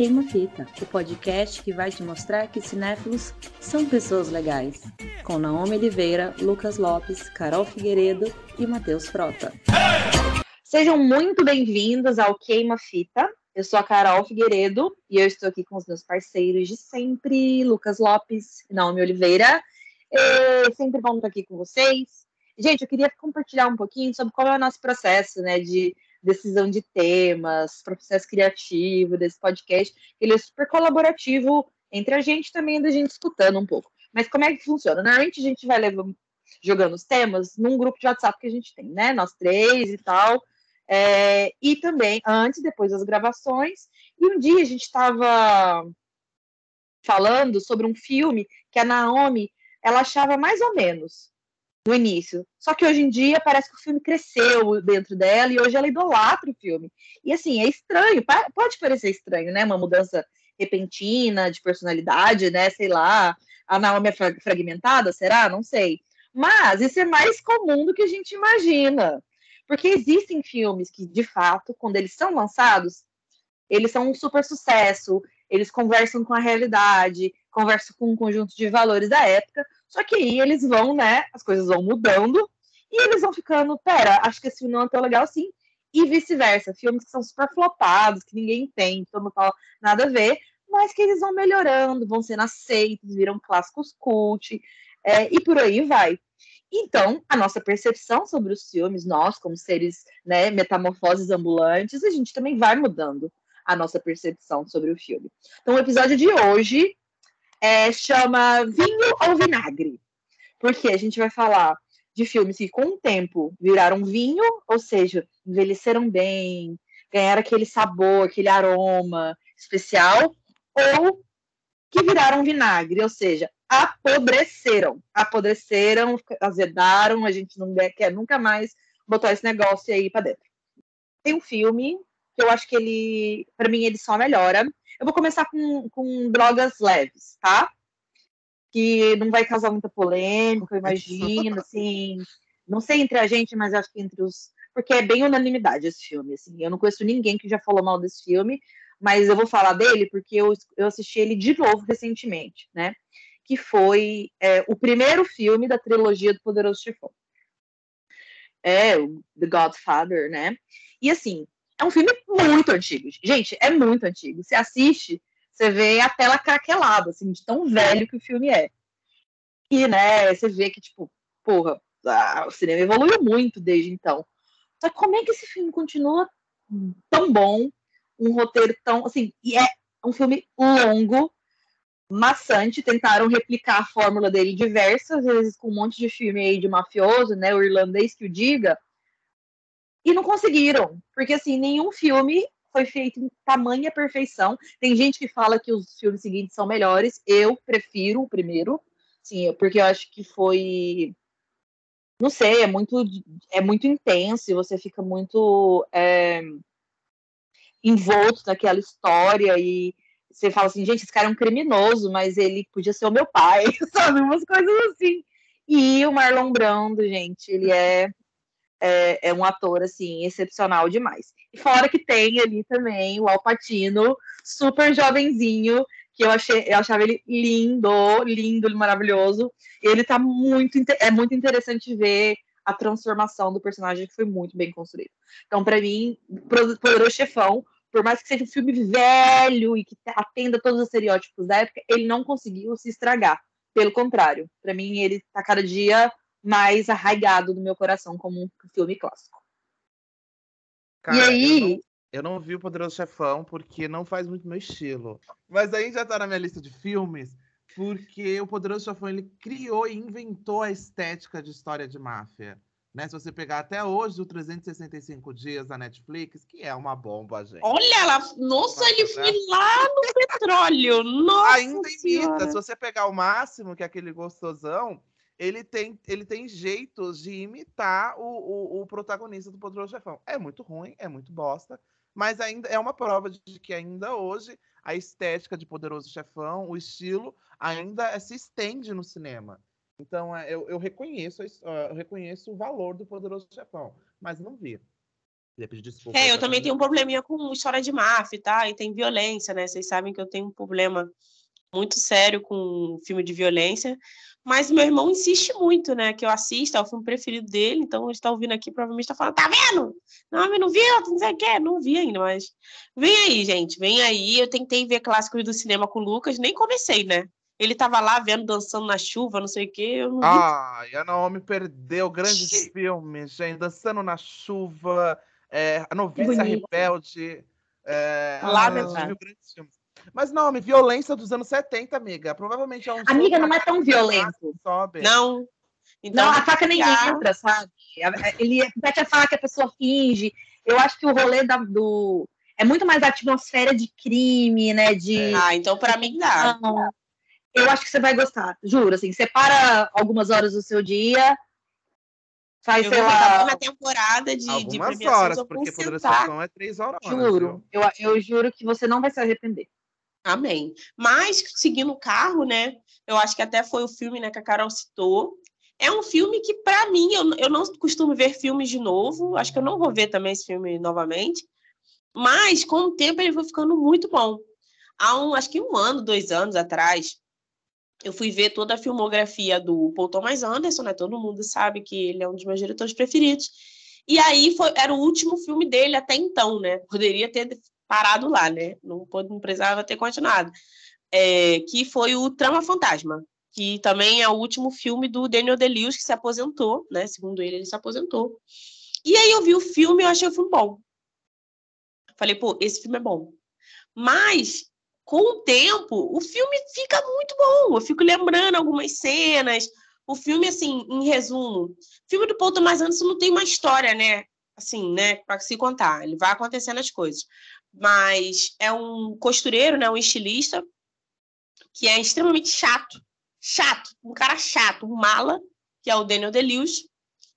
Queima Fita, o podcast que vai te mostrar que cinéfilos são pessoas legais. Com Naomi Oliveira, Lucas Lopes, Carol Figueiredo e Matheus Frota. Sejam muito bem-vindos ao Queima Fita. Eu sou a Carol Figueiredo e eu estou aqui com os meus parceiros de sempre, Lucas Lopes e Naomi Oliveira. E sempre bom estar aqui com vocês. Gente, eu queria compartilhar um pouquinho sobre qual é o nosso processo, né, de decisão de temas, processo criativo desse podcast. Ele é super colaborativo entre a gente também, da gente escutando um pouco. Mas como é que funciona? Normalmente a gente vai levando, jogando os temas num grupo de WhatsApp que a gente tem, né? Nós três e tal. É, e também antes depois das gravações. E um dia a gente estava falando sobre um filme que a Naomi ela achava mais ou menos no início. Só que hoje em dia parece que o filme cresceu dentro dela e hoje ela idolatra o filme. E assim, é estranho, pode parecer estranho, né? Uma mudança repentina de personalidade, né? Sei lá, a Naomi é fragmentada, será? Não sei. Mas isso é mais comum do que a gente imagina. Porque existem filmes que, de fato, quando eles são lançados, eles são um super sucesso, eles conversam com a realidade, conversam com um conjunto de valores da época, só que aí eles vão, né? As coisas vão mudando e eles vão ficando, pera, acho que esse filme não é tão legal assim. E vice-versa, filmes que são super flopados, que ninguém tem, todo mundo fala nada a ver, mas que eles vão melhorando, vão sendo aceitos, viram clássicos cult, é, e por aí vai. Então, a nossa percepção sobre os filmes, nós, como seres né, metamorfoses ambulantes, a gente também vai mudando a nossa percepção sobre o filme. Então, o episódio de hoje é, chama Vinho ou Vinagre. Porque a gente vai falar de filmes que, com o tempo, viraram vinho, ou seja, envelheceram bem, ganharam aquele sabor, aquele aroma especial, ou que viraram vinagre, ou seja, apodreceram. Apodreceram, azedaram, a gente não quer nunca mais botar esse negócio aí para dentro. Tem um filme eu acho que ele, para mim, ele só melhora, eu vou começar com, com drogas leves, tá? Que não vai causar muita polêmica, eu imagino, assim. Não sei entre a gente, mas acho que entre os. Porque é bem unanimidade esse filme, assim. Eu não conheço ninguém que já falou mal desse filme, mas eu vou falar dele porque eu, eu assisti ele de novo recentemente, né? Que foi é, o primeiro filme da trilogia do Poderoso Chefão. É, o The Godfather, né? E assim, é um filme muito antigo. Gente, é muito antigo. Você assiste, você vê a tela craquelada, assim, de tão velho que o filme é. E, né, você vê que, tipo, porra, o cinema evoluiu muito desde então. Só que como é que esse filme continua tão bom? Um roteiro tão, assim, e é um filme longo, maçante. Tentaram replicar a fórmula dele diversas vezes com um monte de filme aí de mafioso, né, o irlandês que o diga e não conseguiram, porque assim, nenhum filme foi feito em tamanha perfeição. Tem gente que fala que os filmes seguintes são melhores, eu prefiro o primeiro, sim, porque eu acho que foi não sei, é muito é muito intenso e você fica muito é, envolto naquela história e você fala assim, gente, esse cara é um criminoso, mas ele podia ser o meu pai, sabe? Umas coisas assim. E o Marlon Brando, gente, ele é é, é, um ator assim excepcional demais. E fora que tem ali também o Alpatino, super jovenzinho, que eu achei, eu achava ele lindo, lindo, maravilhoso. Ele tá muito é muito interessante ver a transformação do personagem que foi muito bem construído. Então, para mim, Poderoso Chefão, por mais que seja um filme velho e que atenda todos os estereótipos da época, ele não conseguiu se estragar. Pelo contrário, para mim ele tá cada dia mais arraigado no meu coração como um filme clássico. Cara, e aí. Eu não, eu não, vi o Poderoso Chefão porque não faz muito meu estilo. Mas aí já tá na minha lista de filmes porque o Poderoso Chefão ele criou e inventou a estética de história de máfia. Né? Se você pegar até hoje o 365 dias da Netflix, que é uma bomba, gente. Olha lá, nossa, ele foi lá no petróleo. Nossa Ainda imita. Se você pegar o máximo, que é aquele gostosão, ele tem, ele tem jeitos de imitar o, o, o, protagonista do Poderoso Chefão. É muito ruim, é muito bosta, mas ainda é uma prova de que ainda hoje a estética de Poderoso Chefão, o estilo, ainda se estende no cinema. Então é, eu, eu reconheço eu reconheço o valor do Poderoso Chefão, mas não vi. desculpa. É, eu também tenho um probleminha com história de máfia, tá? E tem violência, né? Vocês sabem que eu tenho um problema muito sério com filme de violência. Mas meu irmão insiste muito, né? Que eu assista, é o filme preferido dele, então ele está ouvindo aqui, provavelmente está falando, tá vendo? Não, mas não viu, não sei o quê, não vi ainda, mas vem aí, gente, vem aí. Eu tentei ver clássicos do cinema com o Lucas, nem comecei, né? Ele tava lá vendo, dançando na chuva, não sei o quê. Eu não ah, e a Naomi perdeu grandes filmes, gente. Dançando na chuva, é, a Noviça Rebelde. É, Lamentável. grandes filmes. Mas não, violência dos anos 70, amiga. Provavelmente é um. Amiga, não é tão violento. Sobe. Não. Então, não, a faca nem entra, sabe? Ele mete a faca, a pessoa finge. Eu acho que o rolê da, do. É muito mais a atmosfera de crime, né? De... Ah, então para mim dá. Eu acho que você vai gostar, juro. Assim, separa algumas horas do seu dia, faz, eu sei lá. na temporada de, algumas de horas, porque Poderosa Chefão é três horas. Juro, eu, eu juro que você não vai se arrepender. Amém. Mas, seguindo o carro, né? Eu acho que até foi o filme né, que a Carol citou. É um filme que, para mim, eu, eu não costumo ver filmes de novo. Acho que eu não vou ver também esse filme novamente. Mas, com o tempo, ele foi ficando muito bom. Há um, acho que um ano, dois anos atrás, eu fui ver toda a filmografia do Paul Thomas Anderson, né? Todo mundo sabe que ele é um dos meus diretores preferidos. E aí foi, era o último filme dele até então, né? Poderia ter parado lá, né? Não, não precisava ter continuado. É, que foi o Trama Fantasma, que também é o último filme do Daniel Day-Lewis, que se aposentou, né? Segundo ele, ele se aposentou. E aí eu vi o filme e achei o filme bom. Falei, pô, esse filme é bom. Mas, com o tempo, o filme fica muito bom. Eu fico lembrando algumas cenas. O filme, assim, em resumo, filme do Paul Thomas Anderson não tem uma história, né? Assim, né? Para se contar. Ele vai acontecendo as coisas mas é um costureiro, né, um estilista, que é extremamente chato, chato, um cara chato, um mala, que é o Daniel Day-Lewis,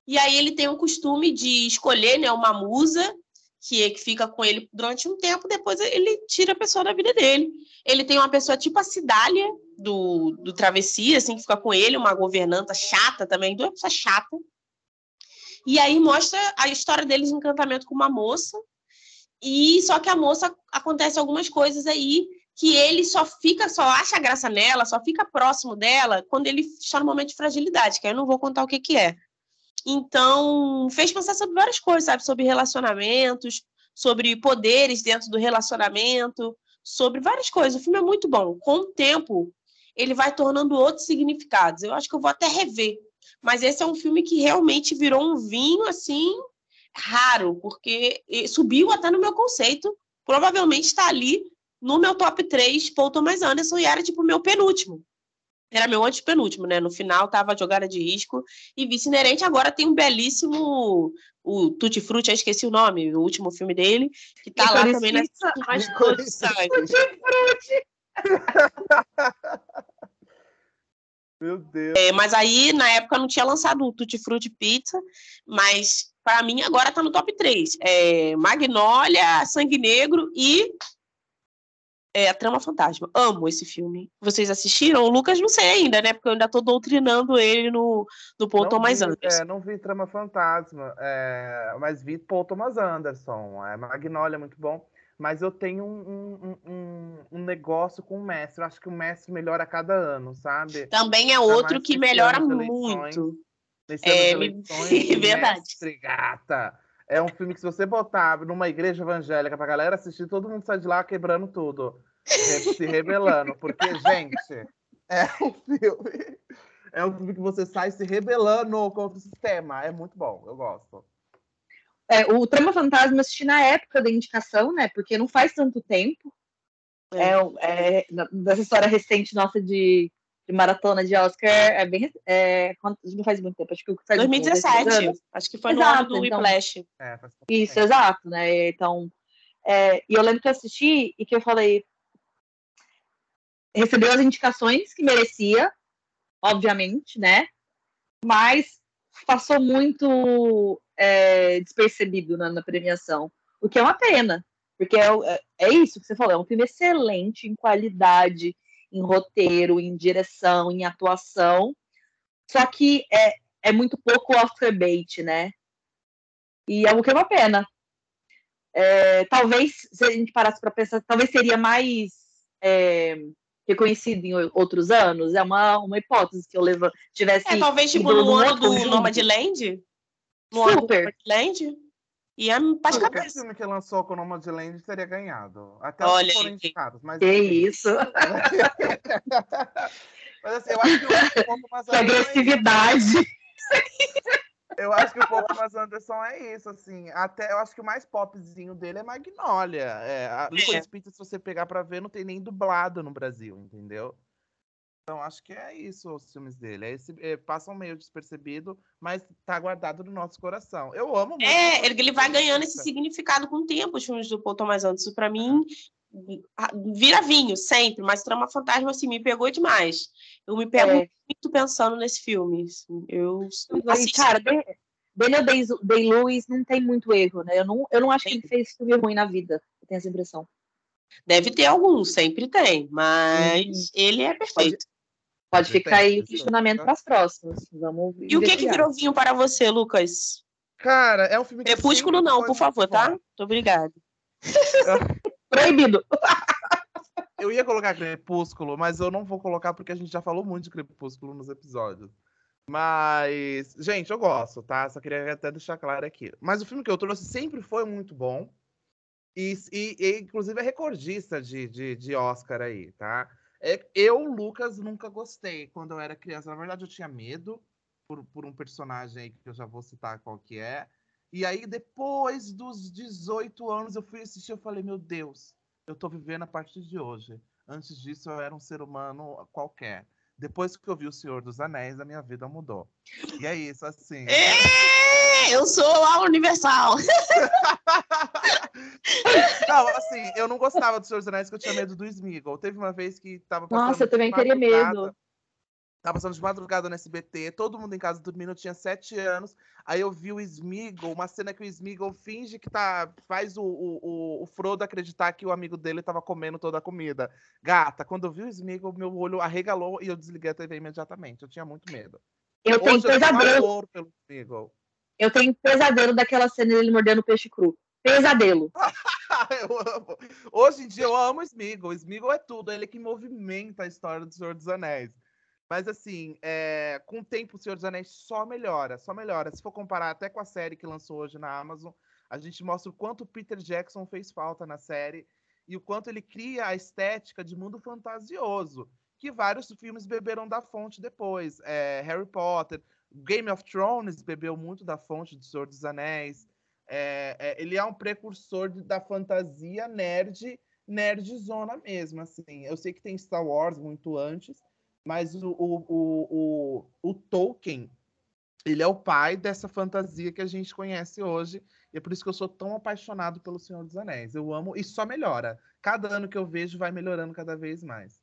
e aí ele tem o costume de escolher, né, uma musa que, que fica com ele durante um tempo, depois ele tira a pessoa da vida dele. Ele tem uma pessoa tipo a Cidália, do, do Travessia, assim, que fica com ele, uma governanta chata também, duas pessoas chata. E aí mostra a história deles de encantamento com uma moça, e só que a moça acontece algumas coisas aí que ele só fica, só acha graça nela, só fica próximo dela quando ele está no momento de fragilidade, que aí eu não vou contar o que, que é. Então, fez pensar sobre várias coisas, sabe? Sobre relacionamentos, sobre poderes dentro do relacionamento, sobre várias coisas. O filme é muito bom. Com o tempo, ele vai tornando outros significados. Eu acho que eu vou até rever. Mas esse é um filme que realmente virou um vinho, assim, raro, porque subiu até no meu conceito. Provavelmente está ali no meu top 3, Paul Thomas Anderson, e era tipo meu penúltimo. Era meu antepenúltimo, né? No final tava jogada de risco e vice inerente. Agora tem um belíssimo. O Tutti Frutti, eu esqueci o nome, o último filme dele, que tá lá também nas Tutti Frutti! Meu Deus. É, mas aí, na época, não tinha lançado o Tutti Frutti Pizza, mas para mim agora está no top 3. É Magnólia, Sangue Negro e é, A Trama Fantasma. Amo esse filme. Vocês assistiram? O Lucas não sei ainda, né? Porque eu ainda estou doutrinando ele no, no Paul não Thomas vi, Anderson. É, não vi Trama Fantasma, é, mas vi Paul Thomas Anderson. É, Magnólia é muito bom. Mas eu tenho um, um, um, um, negócio com o mestre. Eu acho que o mestre melhora a cada ano, sabe? Também é outro que melhora muito. Nesse é, eleições, verdade. Mestre, gata. É um filme que, se você botar numa igreja evangélica pra galera assistir, todo mundo sai de lá quebrando tudo. Se rebelando. Porque, gente, é um filme. É um filme que você sai se rebelando contra o sistema. É muito bom, eu gosto. É, o Trama Fantasma eu assisti na época da indicação, né? Porque não faz tanto tempo. É, é, é dessa história recente nossa de de maratona de Oscar é bem. É, não faz muito tempo, acho que faz 2017. Acho que foi exato, no ano do então, Whiplash. É, isso, exato, né? Então. É, e eu lembro que eu assisti e que eu falei. Recebeu as indicações que merecia, obviamente, né? Mas passou muito é, despercebido na, na, premiação, o que é uma pena, porque é, é, é isso que você falou, é um filme excelente em qualidade, em roteiro, em direção, em atuação. Só que é, é muito pouco Oscar bait, né? E é o que é uma pena. É, talvez, se a gente parasse para pensar, talvez seria mais é, reconhecido em outros anos. É uma, uma hipótese que eu levo, tivesse. É, talvez tipo no ano do Nomadland. No Super. ano do Nomadland. E a mais cabeça. O filme que lançou com o Nomadland teria ganhado. Até Olha, os foram indicados. Mas que isso? mas assim, eu acho que pouco mais. Que agressividade! Eu acho que o Paul Thomas Anderson é isso, assim. Até eu acho que o mais popzinho dele é Magnolia. É, a Licorice é. Pizza, se você pegar pra ver, não tem nem dublado no Brasil, entendeu? Então acho que é isso os filmes dele. É esse, é, passam meio despercebido, mas tá guardado no nosso coração. Eu amo muito. É, ele, ele vai ganhando esse significado com o tempo, os filmes do Paul Thomas Anderson. Pra mim, vira vinho, sempre, mas Trama Fantasma, assim, me pegou demais. Eu me pego é. muito pensando nesse filme. Assim. Eu assisti... Cara, Daniel Day-Lewis não tem muito erro, né? Eu não, eu não acho que ele fez filme ruim na vida. Eu tenho essa impressão. Deve ter alguns, sempre tem, mas hum. ele é perfeito. Pode, pode ficar aí o questionamento para as próximas. Vamos e o que, que virou vinho para você, Lucas? Cara, é um filme que. Crepúsculo não, por favor, tá? Muito obrigado. Proibido. Eu ia colocar Crepúsculo, mas eu não vou colocar porque a gente já falou muito de Crepúsculo nos episódios. Mas, gente, eu gosto, tá? Só queria até deixar claro aqui. Mas o filme que eu trouxe sempre foi muito bom. E, e, e inclusive é recordista de, de, de Oscar aí, tá? É, eu, Lucas, nunca gostei quando eu era criança. Na verdade, eu tinha medo por, por um personagem aí que eu já vou citar qual que é. E aí, depois dos 18 anos, eu fui assistir e falei, meu Deus, eu tô vivendo a partir de hoje. Antes disso, eu era um ser humano qualquer. Depois que eu vi O Senhor dos Anéis, a minha vida mudou. E é isso, assim. É, eu sou a Universal. não, assim, eu não gostava do Senhor dos Anéis porque eu tinha medo do Smeagol. Teve uma vez que tava. Nossa, eu também teria medo. Tava passando de madrugada no SBT, todo mundo em casa dormindo, eu tinha sete anos. Aí eu vi o Smeagol, uma cena que o Smeagol finge que tá. faz o, o, o Frodo acreditar que o amigo dele tava comendo toda a comida. Gata, quando eu vi o Smeagol, meu olho arregalou e eu desliguei a TV imediatamente. Eu tinha muito medo. Eu tenho Hoje, pesadelo. Eu tenho, eu tenho pesadelo daquela cena dele mordendo peixe cru. Pesadelo. eu amo. Hoje em dia eu amo o Smeagol. O Smeagol é tudo. Ele que movimenta a história do Senhor dos Anéis. Mas assim, é, com o tempo o Senhor dos Anéis só melhora, só melhora. Se for comparar até com a série que lançou hoje na Amazon, a gente mostra o quanto o Peter Jackson fez falta na série e o quanto ele cria a estética de mundo fantasioso, que vários filmes beberam da fonte depois. É, Harry Potter, Game of Thrones bebeu muito da fonte do Senhor dos Anéis. É, é, ele é um precursor de, da fantasia nerd, nerdzona mesmo, assim. Eu sei que tem Star Wars muito antes, mas o, o, o, o, Tolkien, ele é o pai dessa fantasia que a gente conhece hoje. E é por isso que eu sou tão apaixonado pelo Senhor dos Anéis. Eu amo e só melhora. Cada ano que eu vejo vai melhorando cada vez mais.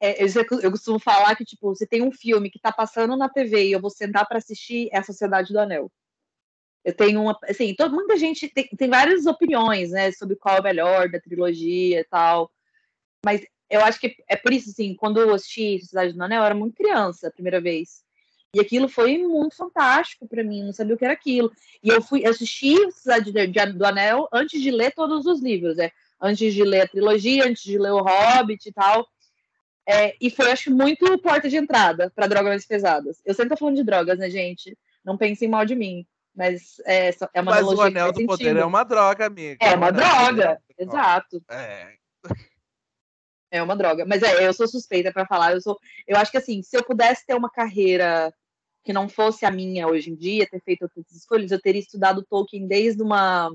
É, eu, eu, costumo falar que, tipo, você tem um filme que tá passando na TV e eu vou sentar para assistir é a Sociedade do Anel. Eu tenho uma. Assim, muita gente tem, tem várias opiniões, né, sobre qual é o melhor da trilogia e tal. Mas eu acho que é por isso, assim, quando eu assisti Cidade do Anel, eu era muito criança a primeira vez. E aquilo foi muito fantástico para mim, não sabia o que era aquilo. E eu fui assistir Cidade do Anel antes de ler todos os livros, né? Antes de ler a trilogia, antes de ler o Hobbit e tal. É, e foi, acho, muito porta de entrada para drogas mais pesadas. Eu sempre tô falando de drogas, né, gente? Não pensem mal de mim. Mas é, é uma Mas o Anel do Poder é uma droga, amiga. É uma droga, exato. É. É uma droga. Mas é, eu sou suspeita para falar. Eu sou, eu acho que assim, se eu pudesse ter uma carreira que não fosse a minha hoje em dia, ter feito outras escolhas, eu teria estudado Tolkien desde uma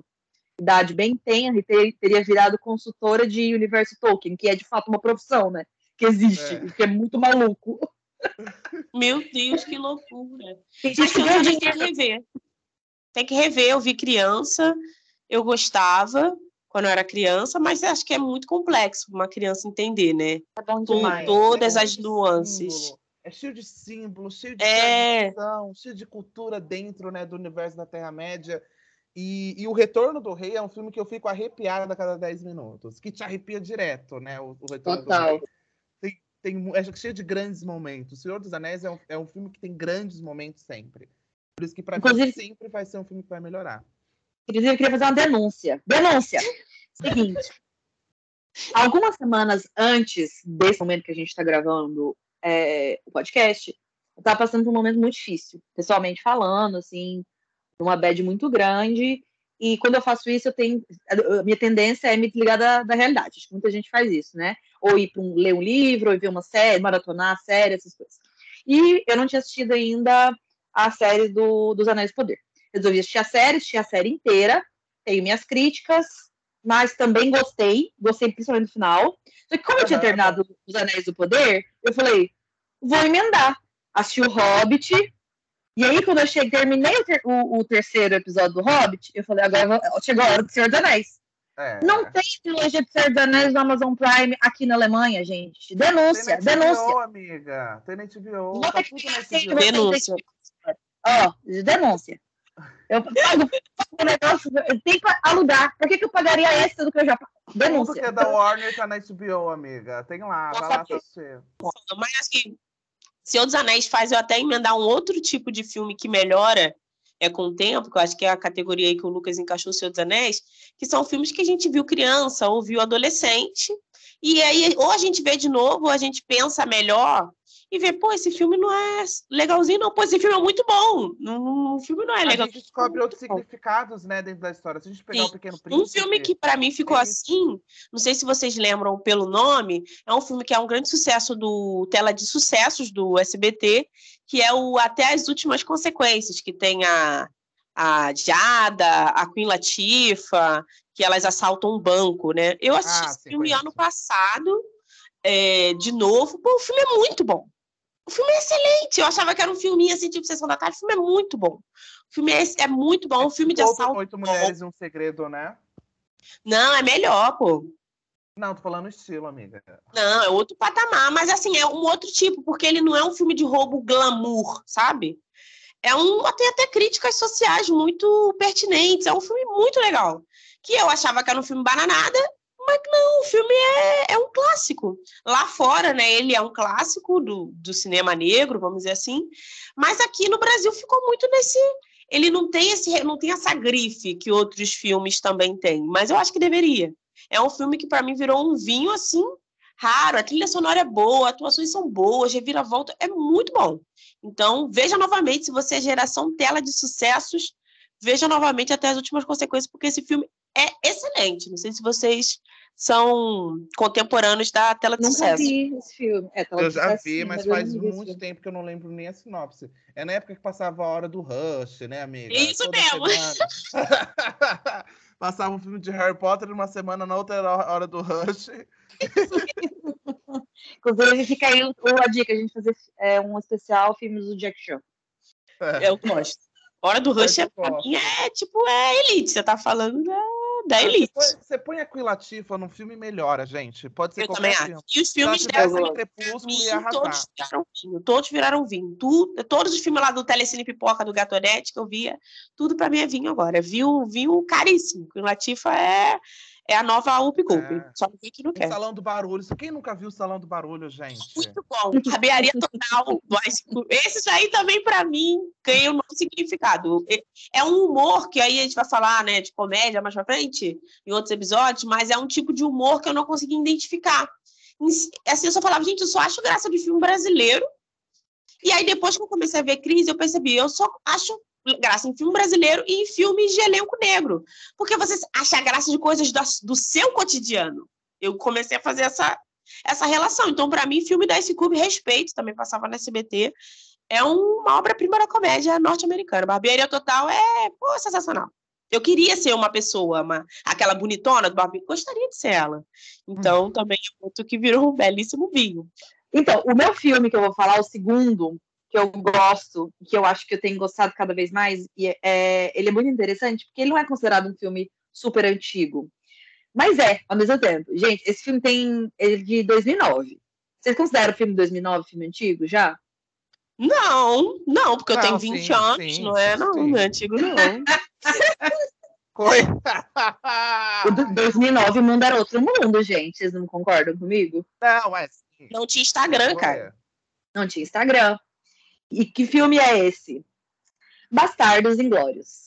idade bem tenra e ter, teria virado consultora de universo Tolkien, que é de fato uma profissão, né? Que existe, é. que é muito maluco. Meu Deus, que loucura. Tem que, tem que rever. Tem que rever, eu vi criança, eu gostava, quando eu era criança, mas acho que é muito complexo para uma criança entender, né? É bom demais. Com todas é as nuances. É cheio de símbolos, cheio de é... tradição, cheio de cultura dentro né, do universo da Terra-média. E, e, O Retorno do Rei é um filme que eu fico arrepiada a cada 10 minutos, que te arrepia direto, né? O, o Retorno Total. do Rei. Tem, tem, é cheio de grandes momentos. O Senhor dos Anéis é um, é um filme que tem grandes momentos sempre. Por isso que, para mim, sempre vai ser um filme que vai melhorar. Inclusive, eu queria fazer uma denúncia. Denúncia! Seguinte. Algumas semanas antes desse momento que a gente está gravando é, o podcast, eu estava passando por um momento muito difícil, pessoalmente falando, assim, uma bad muito grande. E quando eu faço isso, eu tenho. A minha tendência é me desligar da, da realidade. Acho que muita gente faz isso, né? Ou ir para um, ler um livro, ou ver uma série, maratonar a série, essas coisas. E eu não tinha assistido ainda a série do, dos Anéis do Poder. Resolvi assistir a série, assisti a série inteira, tenho minhas críticas, mas também gostei, gostei principalmente do final. Só que como eu tinha terminado Os Anéis do Poder, eu falei, vou emendar. Assisti o Hobbit, e aí quando eu cheguei, terminei o, ter, o, o terceiro episódio do Hobbit, eu falei, agora chegou a hora do Senhor dos Anéis. É. Não tem trilogia de Senhor dos Anéis no Amazon Prime aqui na Alemanha, gente. Denúncia, tem denúncia. HBO, amiga. Tem HBO. Tá tudo Denúncia. Ó, denúncia. Eu pago, o negócio, eu tenho que alugar. Por que, que eu pagaria esse do que eu já pago? Denúncia. Tudo que é da Warner tá na HBO, amiga. Tem lá, vai lá assistir. Mas assim, Senhor dos Anéis faz eu até emendar um outro tipo de filme que melhora é com o tempo, que eu acho que é a categoria aí que o Lucas encaixou o Senhor dos Anéis, que são filmes que a gente viu criança ou viu adolescente, e aí ou a gente vê de novo, ou a gente pensa melhor e vê, pô, esse filme não é legalzinho, não. Pô, esse filme é muito bom. O filme não é legal. A gente descobre outros significados, né, dentro da história. Se a gente pegar Sim. o Pequeno Príncipe... Um filme que para mim ficou é assim, não sei se vocês lembram pelo nome, é um filme que é um grande sucesso do Tela de Sucessos do SBT, que é o Até as Últimas Consequências, que tem a, a Jada, a Queen Latifa, que elas assaltam um banco, né? Eu assisti ah, esse filme ano passado, é, de novo. Pô, o filme é muito bom. O filme é excelente. Eu achava que era um filminho assim, tipo Sessão da Tarde. O filme é muito bom. O filme é, é muito bom. É um filme de assalto. Oito Mulheres e um Segredo, né? Não, é melhor, pô. Não, tô falando estilo, amiga. Não, é outro patamar, mas assim, é um outro tipo, porque ele não é um filme de roubo glamour, sabe? É um. Tem até críticas sociais muito pertinentes. É um filme muito legal. Que eu achava que era um filme bananada, mas não, o filme é, é um clássico. Lá fora, né, ele é um clássico do, do cinema negro, vamos dizer assim. Mas aqui no Brasil ficou muito nesse. Ele não tem, esse, não tem essa grife que outros filmes também têm, mas eu acho que deveria. É um filme que, para mim, virou um vinho assim, raro. A trilha sonora é boa, atuações são boas, reviravolta é muito bom. Então, veja novamente, se você é geração tela de sucessos, veja novamente até as últimas consequências, porque esse filme é excelente. Não sei se vocês são contemporâneos da tela de Nunca sucesso. vi esse filme. É, eu já vi, mas faz muito tempo que eu não lembro nem a sinopse. É na época que passava a hora do Rush, né, amiga? Isso Toda mesmo. passava um filme de Harry Potter numa semana, na outra hora do Rush. Inclusive, fica aí a dica, a gente fazer é, um especial filmes do Jack Chan. É. Eu gosto. Hora do Rush é, pra mim é tipo, é elite. Você tá falando da da Elite. Você põe, você põe a Queen Latifah num filme melhora, gente. Pode ser eu também acho. E os filmes dela, Crepúsculo todos viraram vinho. Todos viraram vinho. Todos os filmes lá do Telecine Pipoca, do Gatonete, que eu via, tudo pra mim é vinho agora. É vinho, caríssimo. Queen Latifah é é a nova Up Coupe. É. Só que não quer. O Salão do Barulho. Quem nunca viu o Salão do Barulho, gente? Muito bom. Rabearia total. Esses aí também, para mim, ganham um novo significado. É um humor que aí a gente vai falar, né, de comédia mais pra frente, em outros episódios, mas é um tipo de humor que eu não consegui identificar. Assim, eu só falava, gente, eu só acho graça de filme brasileiro. E aí, depois que eu comecei a ver crise, eu percebi, eu só acho graça em filme brasileiro e em filmes de elenco negro. Porque você acha graça de coisas do, do seu cotidiano. Eu comecei a fazer essa, essa relação. Então, para mim, filme da Ice Cube, respeito, também passava na SBT, é uma obra-prima da comédia norte-americana. Barbearia Total é, pô, sensacional. Eu queria ser uma pessoa, uma, aquela bonitona do Barbie, gostaria de ser ela. Então, hum. também é outro que virou um belíssimo vinho. Então, o meu filme que eu vou falar, o segundo, que eu gosto, que eu acho que eu tenho gostado cada vez mais, e é, ele é muito interessante, porque ele não é considerado um filme super antigo. Mas é, ao mesmo tempo. Gente, esse filme tem. Ele é de 2009. Vocês consideram o filme de 2009 filme antigo já? Não, não, porque eu tenho 20 sim, anos, sim, não é? Não, sim. não é antigo, não. Foi. o 2009 o mundo era outro mundo, gente. Vocês não concordam comigo? Não, é. Não tinha Instagram, cara. Não tinha Instagram. E que filme é esse? Bastardos Inglórios.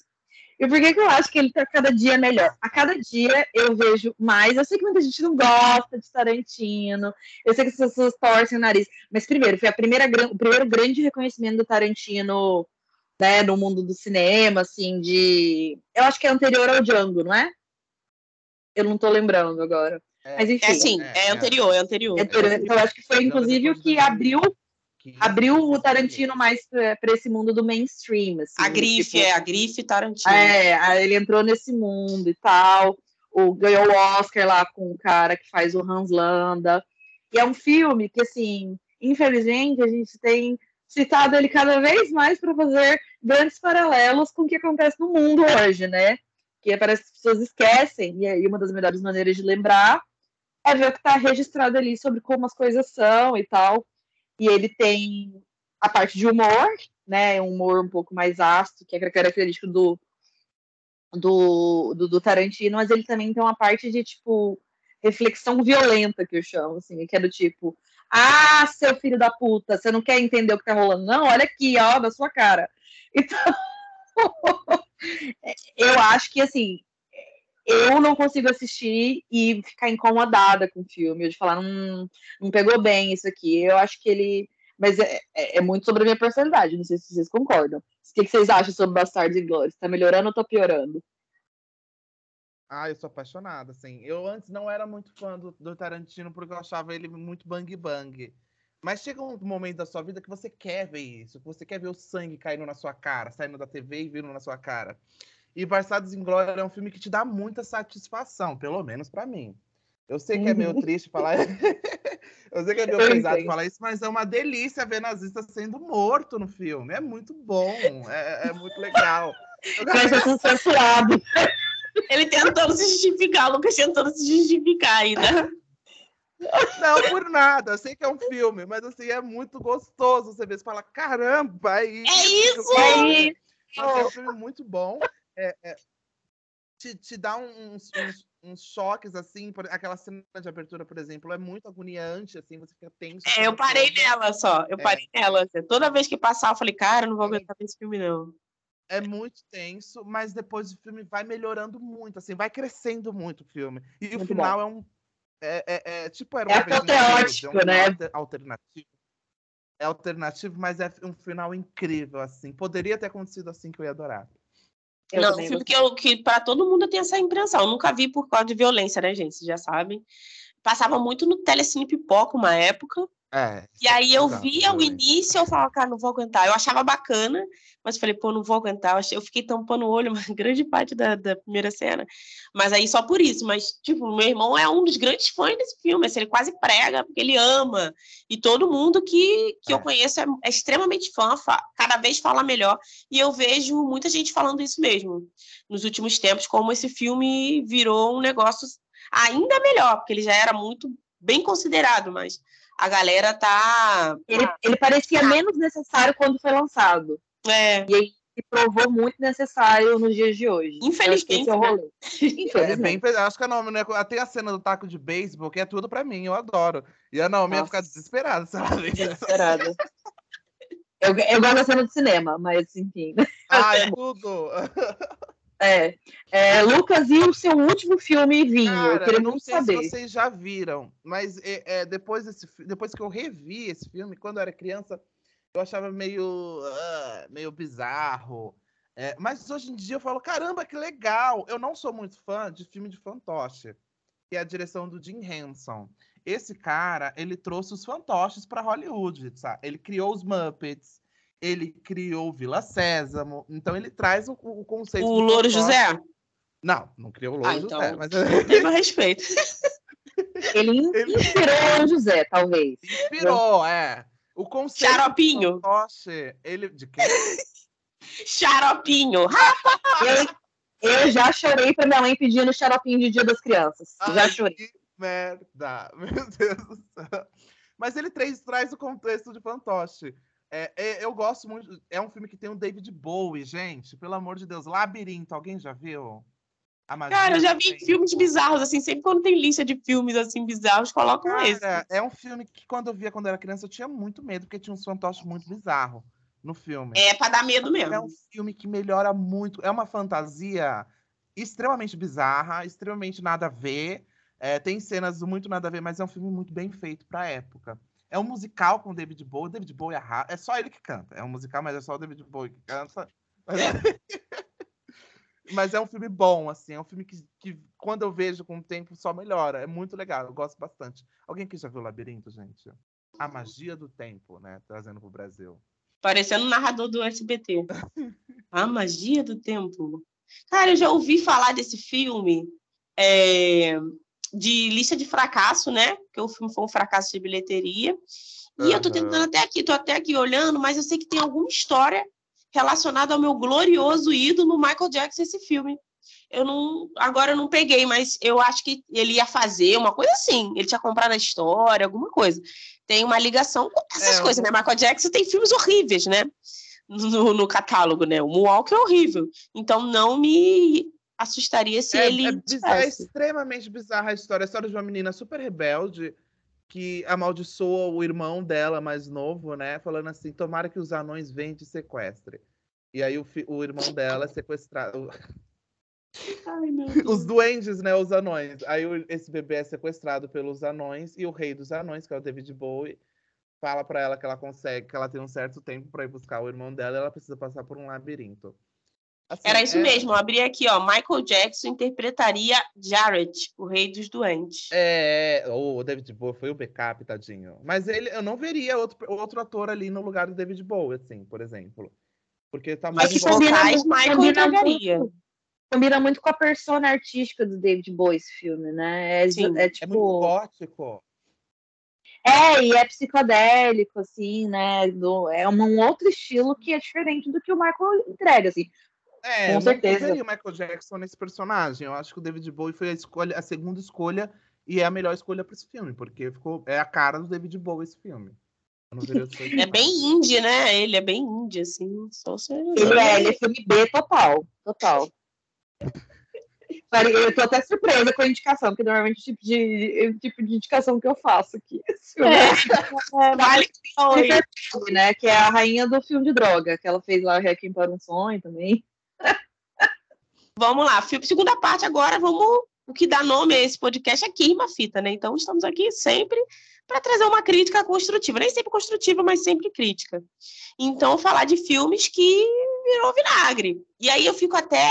E por que, que eu acho que ele tá cada dia melhor? A cada dia eu vejo mais. Eu sei que muita gente não gosta de Tarantino, eu sei que as pessoas torcem o nariz, mas primeiro, foi a primeira, o primeiro grande reconhecimento do Tarantino né, no mundo do cinema, assim, de. Eu acho que é anterior ao Django, não é? Eu não tô lembrando agora. É, Mas enfim. É sim, é, é anterior, é anterior. É anterior. Então, eu acho que foi, inclusive, o que abriu abriu o Tarantino mais para esse mundo do mainstream. Assim, a grife, tipo, é, a grife Tarantino. É, ele entrou nesse mundo e tal. O, ganhou o Oscar lá com o cara que faz o Hans Landa. E é um filme que, assim, infelizmente, a gente tem citado ele cada vez mais para fazer grandes paralelos com o que acontece no mundo hoje, né? Que parece que as pessoas esquecem, e aí uma das melhores maneiras de lembrar é ver o que está registrado ali sobre como as coisas são e tal. E ele tem a parte de humor, né? Um humor um pouco mais ácido, que é característico do, do, do, do Tarantino, mas ele também tem uma parte de, tipo, reflexão violenta, que eu chamo, assim, que é do tipo, ah, seu filho da puta, você não quer entender o que tá rolando? Não, olha aqui, ó, da sua cara. Então, eu acho que, assim, eu não consigo assistir e ficar incomodada com o filme, de falar, hum, não pegou bem isso aqui. Eu acho que ele. Mas é, é, é muito sobre a minha personalidade, não sei se vocês concordam. O que, vocês acham sobre Bastardos e Glórias? Tá melhorando ou tá piorando? Ah, eu sou apaixonada, assim. Eu antes não era muito fã do, do Tarantino porque eu achava ele muito bang bang. Mas chega um momento da sua vida que você quer ver isso, que você quer ver o sangue caindo na sua cara, saindo da TV e vindo na sua cara. E Bastardos em Glória é um filme que te dá muita satisfação, pelo menos para mim. Eu sei que é meio uhum. triste falar. eu sei que é meio pesado falar isso, mas é uma delícia ver nazista sendo morto no filme. É muito bom, é, é muito legal. Mas é censurado. Ele tentando se justificar, o Lucas tentando se justificar ainda. Não, por nada. Eu sei que é um filme, mas assim, é muito gostoso. Você vê, você fala, caramba, é isso! É isso! É, isso. é um filme muito bom é, é, te, te dá uns, uns, uns, choques, assim, por, aquela cena de abertura, por exemplo, é muito agoniante, assim, você fica tenso. É, eu parei nela só, eu é. parei nela. Assim, toda vez que passar, eu falei, cara, eu não vou aguentar esse filme, não. É muito tenso, mas depois o filme vai melhorando muito, assim, vai crescendo muito o filme. E muito o final bom. é um. É, é, é, tipo, era uma é apoteótico, é um né? Alternativo. É alternativo, mas é um final incrível, assim. Poderia ter acontecido assim que eu ia adorar. Eu não, filme que, eu, que para todo mundo tem essa impressão. Eu nunca vi por causa de violência, né, gente? Vocês já sabem. Passava muito no Telecine Pipoca uma época. É, e aí eu via o início, eu falava, cara, não vou aguentar. Eu achava bacana, mas falei, pô, não vou aguentar. Eu fiquei tampando o olho uma grande parte da, da primeira cena. Mas aí só por isso. Mas, tipo, meu irmão é um dos grandes fãs desse filme. Assim, ele quase prega, porque ele ama. E todo mundo que, que é. eu conheço é, é extremamente fã, cada vez fala melhor. E eu vejo muita gente falando isso mesmo. Nos últimos tempos, como esse filme virou um negócio ainda melhor, porque ele já era muito bem considerado, mas a galera tá. Ele, ele parecia menos necessário quando foi lançado. É. E aí se provou muito necessário nos dias de hoje. Infelizmente. É, né? é bem, acho que a Naomi, né, tem a cena do taco de beisebol, que é tudo pra mim, eu adoro. E a Naomi Nossa. ia ficar desesperada se ela Desesperada. eu, eu gosto da cena do cinema, mas enfim. Ah, é tudo! É, é, Lucas, e o seu último filme, Vinho? Cara, eu queria não sei saber. se vocês já viram, mas é, é, depois, desse, depois que eu revi esse filme, quando eu era criança, eu achava meio, uh, meio bizarro. É, mas hoje em dia eu falo, caramba, que legal! Eu não sou muito fã de filme de fantoche, que é a direção do Jim Henson. Esse cara, ele trouxe os fantoches para Hollywood, sabe? Ele criou os Muppets, ele criou Vila Sésamo, então ele traz o, o conceito. O Louro José? Não, não criou o Louro ah, José. Então, mas... Meu respeito. Ele inspirou o José, talvez. Inspirou, é. O conceito. Xaropinho. Porsche, ele. De quem? Xaropinho. eu, eu já chorei pra minha mãe pedindo xaropinho de Dia das Crianças. Ai, já chorei. Que merda. Meu Deus do céu. Mas ele traz, traz o contexto de fantoche. É, é, eu gosto muito. É um filme que tem o David Bowie, gente. Pelo amor de Deus. Labirinto, alguém já viu? Cara, eu já vi filmes bizarros, assim, sempre quando tem lista de filmes assim bizarros, colocam Cara, esse. É um filme que quando eu via quando eu era criança eu tinha muito medo, porque tinha uns fantoches muito bizarros. no filme. É pra dar medo mesmo. É um filme que melhora muito. É uma fantasia extremamente bizarra, extremamente nada a ver. É, tem cenas muito nada a ver, mas é um filme muito bem feito pra época. É um musical com David Bowie. David Bowie é, é só ele que canta. É um musical, mas é só o David Bowie que canta. Mas é, mas é um filme bom, assim. É um filme que, que, quando eu vejo com o tempo, só melhora. É muito legal. Eu gosto bastante. Alguém aqui já viu o Labirinto, gente? A magia do tempo, né? Trazendo pro Brasil. Parecendo o narrador do SBT. A magia do tempo. Cara, eu já ouvi falar desse filme é, de lista de fracasso, né? Porque o filme foi um fracasso de bilheteria. E uhum. eu tô tentando até aqui, tô até aqui olhando, mas eu sei que tem alguma história relacionada ao meu glorioso ídolo Michael Jackson esse filme. Eu não, agora eu não peguei, mas eu acho que ele ia fazer uma coisa assim. Ele tinha comprado a história, alguma coisa. Tem uma ligação com essas é, coisas, né? Michael Jackson tem filmes horríveis, né? No, no catálogo, né? O Moonwalk é horrível. Então não me assustaria se é, ele. É, bizarro, é extremamente bizarra a história. A história de uma menina super rebelde que amaldiçoa o irmão dela mais novo, né? Falando assim: tomara que os anões venham te sequestrem. E aí o, o irmão dela é sequestrado. Ai, os duendes, né? Os anões. Aí esse bebê é sequestrado pelos anões e o rei dos anões, que é o David Bowie, fala para ela que ela consegue, que ela tem um certo tempo para ir buscar o irmão dela, e ela precisa passar por um labirinto. Assim, Era isso é... mesmo, eu abri aqui, ó. Michael Jackson interpretaria Jared, o rei dos doentes. É, o David Bowie foi o backup, tadinho. Mas ele, eu não veria outro, outro ator ali no lugar do David Bowie, assim, por exemplo. Porque tá Mas muito vocais, Michael combina muito, combina muito com a persona artística do David Bowie esse filme, né? É, Sim, é tipo. É muito gótico. É, e é psicodélico, assim, né? Do, é um, um outro estilo que é diferente do que o Michael entrega, assim. É, Com certeza. Eu o Michael Jackson nesse personagem. Eu acho que o David Bowie foi a, escolha, a segunda escolha e é a melhor escolha para esse filme, porque ficou, é a cara do David Bowie esse filme. é bem indie, né? Ele é bem indie, assim. Só ele, é, ele é filme B total. Total. Eu tô até surpresa com a indicação, porque normalmente é o tipo de, é o tipo de indicação que eu faço aqui. É, é, vale que né? Que é a rainha do filme de droga, que ela fez lá o Requiem para um Sonho também. Vamos lá, segunda parte agora, vamos. O que dá nome a esse podcast é Queima Fita, né? Então estamos aqui sempre para trazer uma crítica construtiva, nem sempre construtiva, mas sempre crítica. Então, falar de filmes que virou vinagre. E aí eu fico até,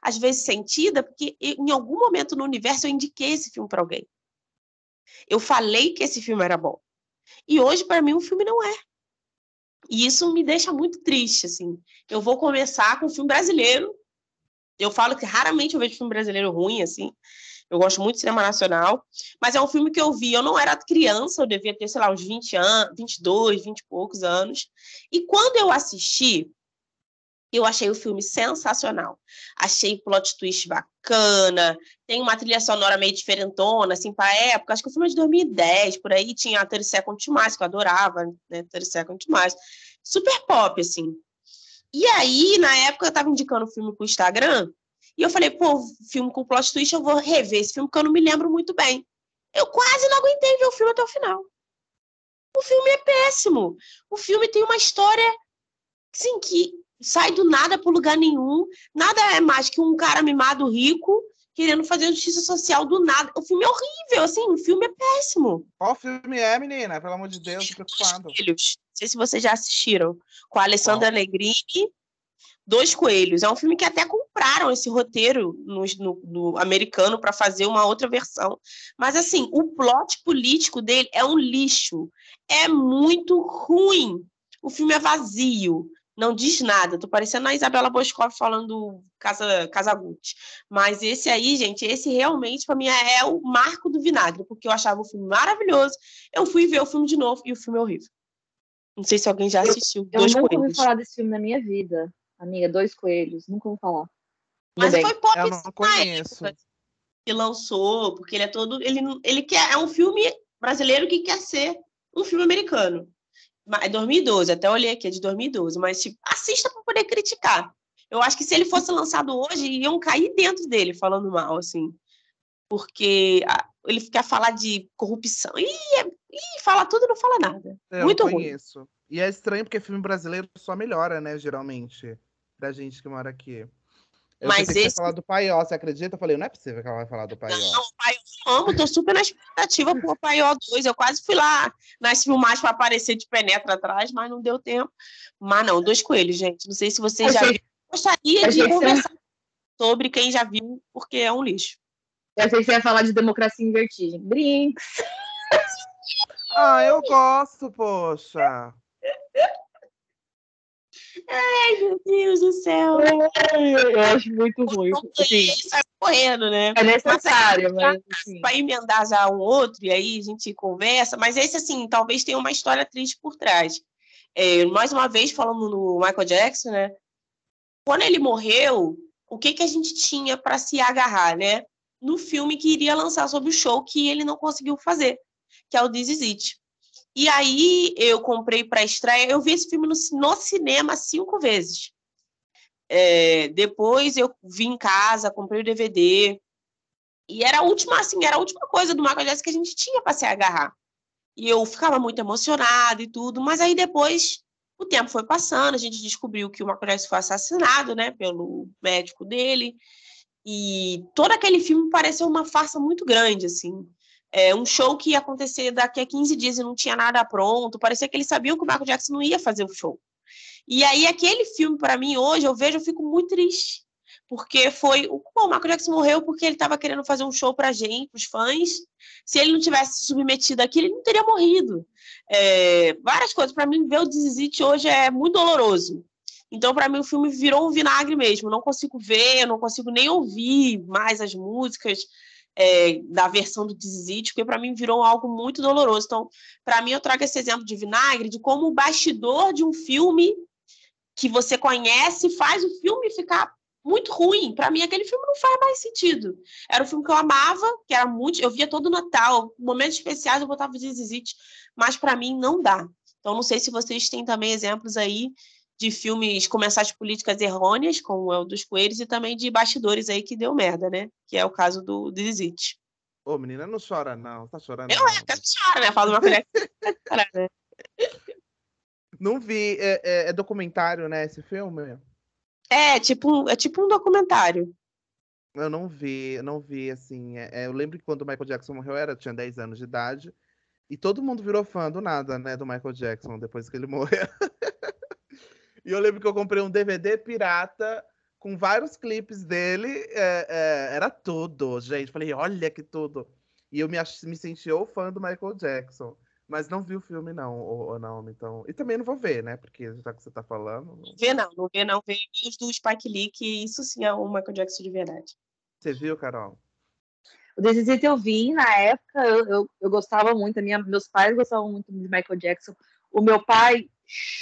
às vezes, sentida, porque em algum momento no universo eu indiquei esse filme para alguém. Eu falei que esse filme era bom. E hoje, para mim, o filme não é. E isso me deixa muito triste, assim. Eu vou começar com um filme brasileiro. Eu falo que raramente eu vejo filme brasileiro ruim, assim. Eu gosto muito de cinema nacional, mas é um filme que eu vi, eu não era criança, eu devia ter, sei lá, uns 20 anos, 22, 20 e poucos anos. E quando eu assisti, eu achei o filme sensacional. Achei plot twist bacana, tem uma trilha sonora meio diferentona, assim, para época. Acho que o filme é de 2010, por aí tinha a Terry Second que eu adorava, né? Terry Second Super pop, assim. E aí, na época, eu estava indicando o filme pro Instagram, e eu falei, pô, filme com plot twist, eu vou rever esse filme, porque eu não me lembro muito bem. Eu quase não aguentei ver o filme até o final. O filme é péssimo. O filme tem uma história, assim, que sai do nada para lugar nenhum. Nada é mais que um cara mimado rico querendo fazer justiça social do nada. O filme é horrível, assim, o filme é péssimo. Qual filme é, menina? Pelo amor de Deus, preocupado. Filhos. Não sei se vocês já assistiram. Com a Alessandra Negrini Dois Coelhos. É um filme que até compraram esse roteiro no, no, no americano para fazer uma outra versão. Mas, assim, o plot político dele é um lixo. É muito ruim. O filme é vazio. Não diz nada. Tô parecendo a Isabela Boscov falando Casa, Casa Gucci. Mas esse aí, gente, esse realmente, para mim, é o marco do vinagre, porque eu achava o filme maravilhoso. Eu fui ver o filme de novo e o filme é horrível. Não sei se alguém já assistiu. Eu, eu nunca ouvi falar desse filme na minha vida. Amiga, Dois Coelhos, nunca vou falar. Mas foi pop Eu não conheço. que lançou, porque ele é todo. Ele, ele quer. É um filme brasileiro que quer ser um filme americano. É 2012, até olhei aqui, é de 2012, mas tipo, assista para poder criticar. Eu acho que se ele fosse lançado hoje, iam cair dentro dele falando mal, assim. Porque ele quer falar de corrupção. Ih, é, fala tudo e não fala nada. É, Muito eu conheço. ruim. E é estranho porque filme brasileiro só melhora, né, geralmente, pra gente que mora aqui. Eu Mas que esse- falar do Paió, você acredita? Eu falei, não é possível que ela vai falar do Paió. Não, Paió eu amo, tô super na expectativa pro Paió 2. Eu quase fui lá nas filmagens para aparecer de penetra atrás, mas não deu tempo. Mas não, dois coelhos, gente. Não sei se vocês já viram. Gostaria de conversar sobre quem já viu, porque é um lixo. Eu achei que você ia falar de democracia em vertigem. Brinks. Ah, eu gosto, poxa. Ai, meu Deus do céu. Eu acho muito ruim. Assim, saiu correndo, né? é necessário, mas assim, Para emendar já um outro, e aí a gente conversa, mas esse, assim, talvez tenha uma história triste por trás. É, mais uma vez, falando no Michael Jackson, né? Quando ele morreu, o que, que a gente tinha para se agarrar, né? No filme que iria lançar sobre o show que ele não conseguiu fazer, que é o This Is It. E aí eu comprei para estreia, eu vi esse filme no, no cinema cinco vezes. É, depois eu vi em casa, comprei o DVD, e era a última, assim, era a última coisa do Michael Jackson que a gente tinha para se agarrar. E eu ficava muito emocionada e tudo, mas aí depois o tempo foi passando, a gente descobriu que o Michael Jackson foi assassinado, né, pelo médico dele. E todo aquele filme pareceu uma farsa muito grande, assim. É um show que ia acontecer daqui a 15 dias e não tinha nada pronto. Parecia que eles sabiam que o Michael Jackson não ia fazer o show. E aí, aquele filme, para mim, hoje, eu vejo, eu fico muito triste porque foi o Michael Jackson morreu porque ele estava querendo fazer um show pra gente, pros fãs. Se ele não tivesse se submetido àquilo, ele não teria morrido. É, várias coisas. Para mim, ver o Desisite hoje é muito doloroso. Então, para mim, o filme virou um vinagre mesmo. Não consigo ver, não consigo nem ouvir mais as músicas é, da versão do Desisite, porque para mim virou algo muito doloroso. Então, para mim, eu trago esse exemplo de vinagre, de como o bastidor de um filme que você conhece faz o filme ficar muito ruim. Para mim, aquele filme não faz mais sentido. Era um filme que eu amava, que era muito. Eu via todo Natal, momentos especiais eu botava Zizite, mas para mim não dá. Então, não sei se vocês têm também exemplos aí de filmes com mensagens políticas errôneas, como é o dos Coelhos, e também de bastidores aí que deu merda, né? Que é o caso do Zizite. Ô, menina, não chora, não. Tá chorando. Eu não. é, que chora, né? Fala uma colher. né? Não vi. É, é- é documentário, né, esse filme? É tipo, é tipo um documentário. Eu não vi, eu não vi, assim. é- é, eu lembro que quando o Michael Jackson morreu, eu era, tinha 10 anos de idade. E todo mundo virou fã do nada, né, do Michael Jackson, depois que ele morreu. E eu lembro que eu comprei um DVD pirata com vários clipes dele. é, é, era tudo, gente. Falei, olha que tudo. E eu me, me senti o fã do Michael Jackson. Mas não vi o filme, não, ou, não, então. E também não vou ver, né? Porque já que você tá falando. não- Vê não, não vê não. Vê os do Spike Lee, que isso sim é o Michael Jackson de verdade. Você viu, Carol? O Desisite eu vi na época, eu, eu, eu gostava muito, a minha, meus pais gostavam muito de Michael Jackson. O meu pai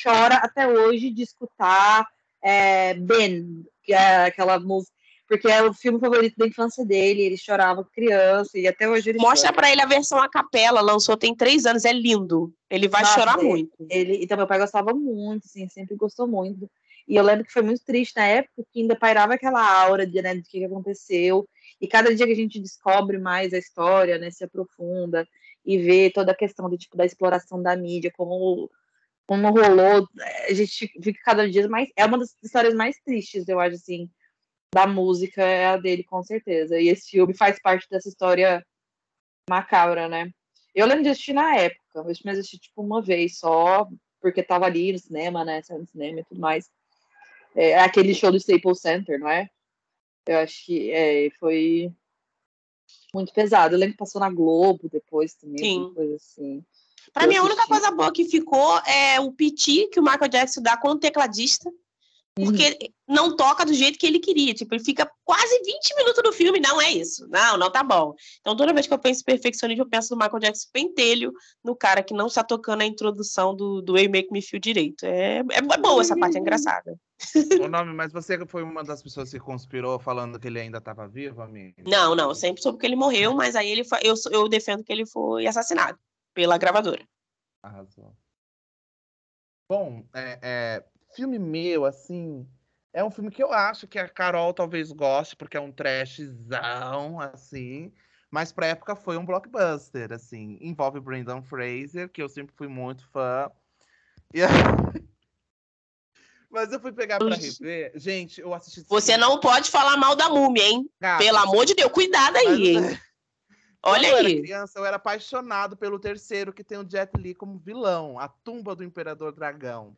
chora até hoje de escutar é, Ben, que é aquela música, porque é o filme favorito da infância dele, ele chorava criança, e até hoje ele Mostra pra ele a versão a capela, lançou tem três anos, é lindo. Ele vai Nossa, chorar é- muito. Ele, então, meu pai gostava muito, assim, sempre gostou muito. E eu lembro que foi muito triste na época, que ainda pairava aquela aura de, né, do que que aconteceu. E cada dia que a gente descobre mais a história, né, se aprofunda e vê toda a questão do tipo da exploração da mídia, como, como rolou, a gente fica cada dia mais. É uma das histórias mais tristes, eu acho, assim, da música, é a dele, com certeza. E esse filme faz parte dessa história macabra, né? Eu lembro de assistir na época, eu assisti tipo uma vez só, porque tava ali no cinema, né? Saiu no cinema e tudo mais. É aquele show do Staples Center, não é? Eu acho que é, foi muito pesado. Eu lembro que passou na Globo depois também, coisa assim. Pra Eu mim, a única coisa boa que ficou é o piti que o Michael Jackson dá com o tecladista, porque não toca do jeito que ele queria. Tipo, ele fica quase 20 minutos do filme, não é isso. Não, não tá bom. Então, toda vez que eu penso em perfeccionismo, eu penso no Michael Jackson pentelho, no cara que não está tocando a introdução do, do Make Me Feel direito. É, é boa essa parte, é engraçada. O nome, mas você foi uma das pessoas que conspirou falando que ele ainda estava vivo, amigo? Não, não, eu sempre soube que ele morreu, mas aí ele eu, eu defendo que ele foi assassinado pela gravadora. Arrasou. Bom, é, é, filme meu, assim, é um filme que eu acho que a Carol talvez goste, porque é um trashzão, assim, mas pra época foi um blockbuster, assim. Envolve Brendan Fraser, que eu sempre fui muito fã. E aí... Mas eu fui pegar pra rever. Gente, eu assisti. Você não pode falar mal da múmia, hein? Gata. Pelo amor de Deus, cuidado aí, hein? Olha Quando aí. Eu era criança, eu era apaixonado pelo terceiro, que tem o Jet Li como vilão, a tumba do Imperador Dragão.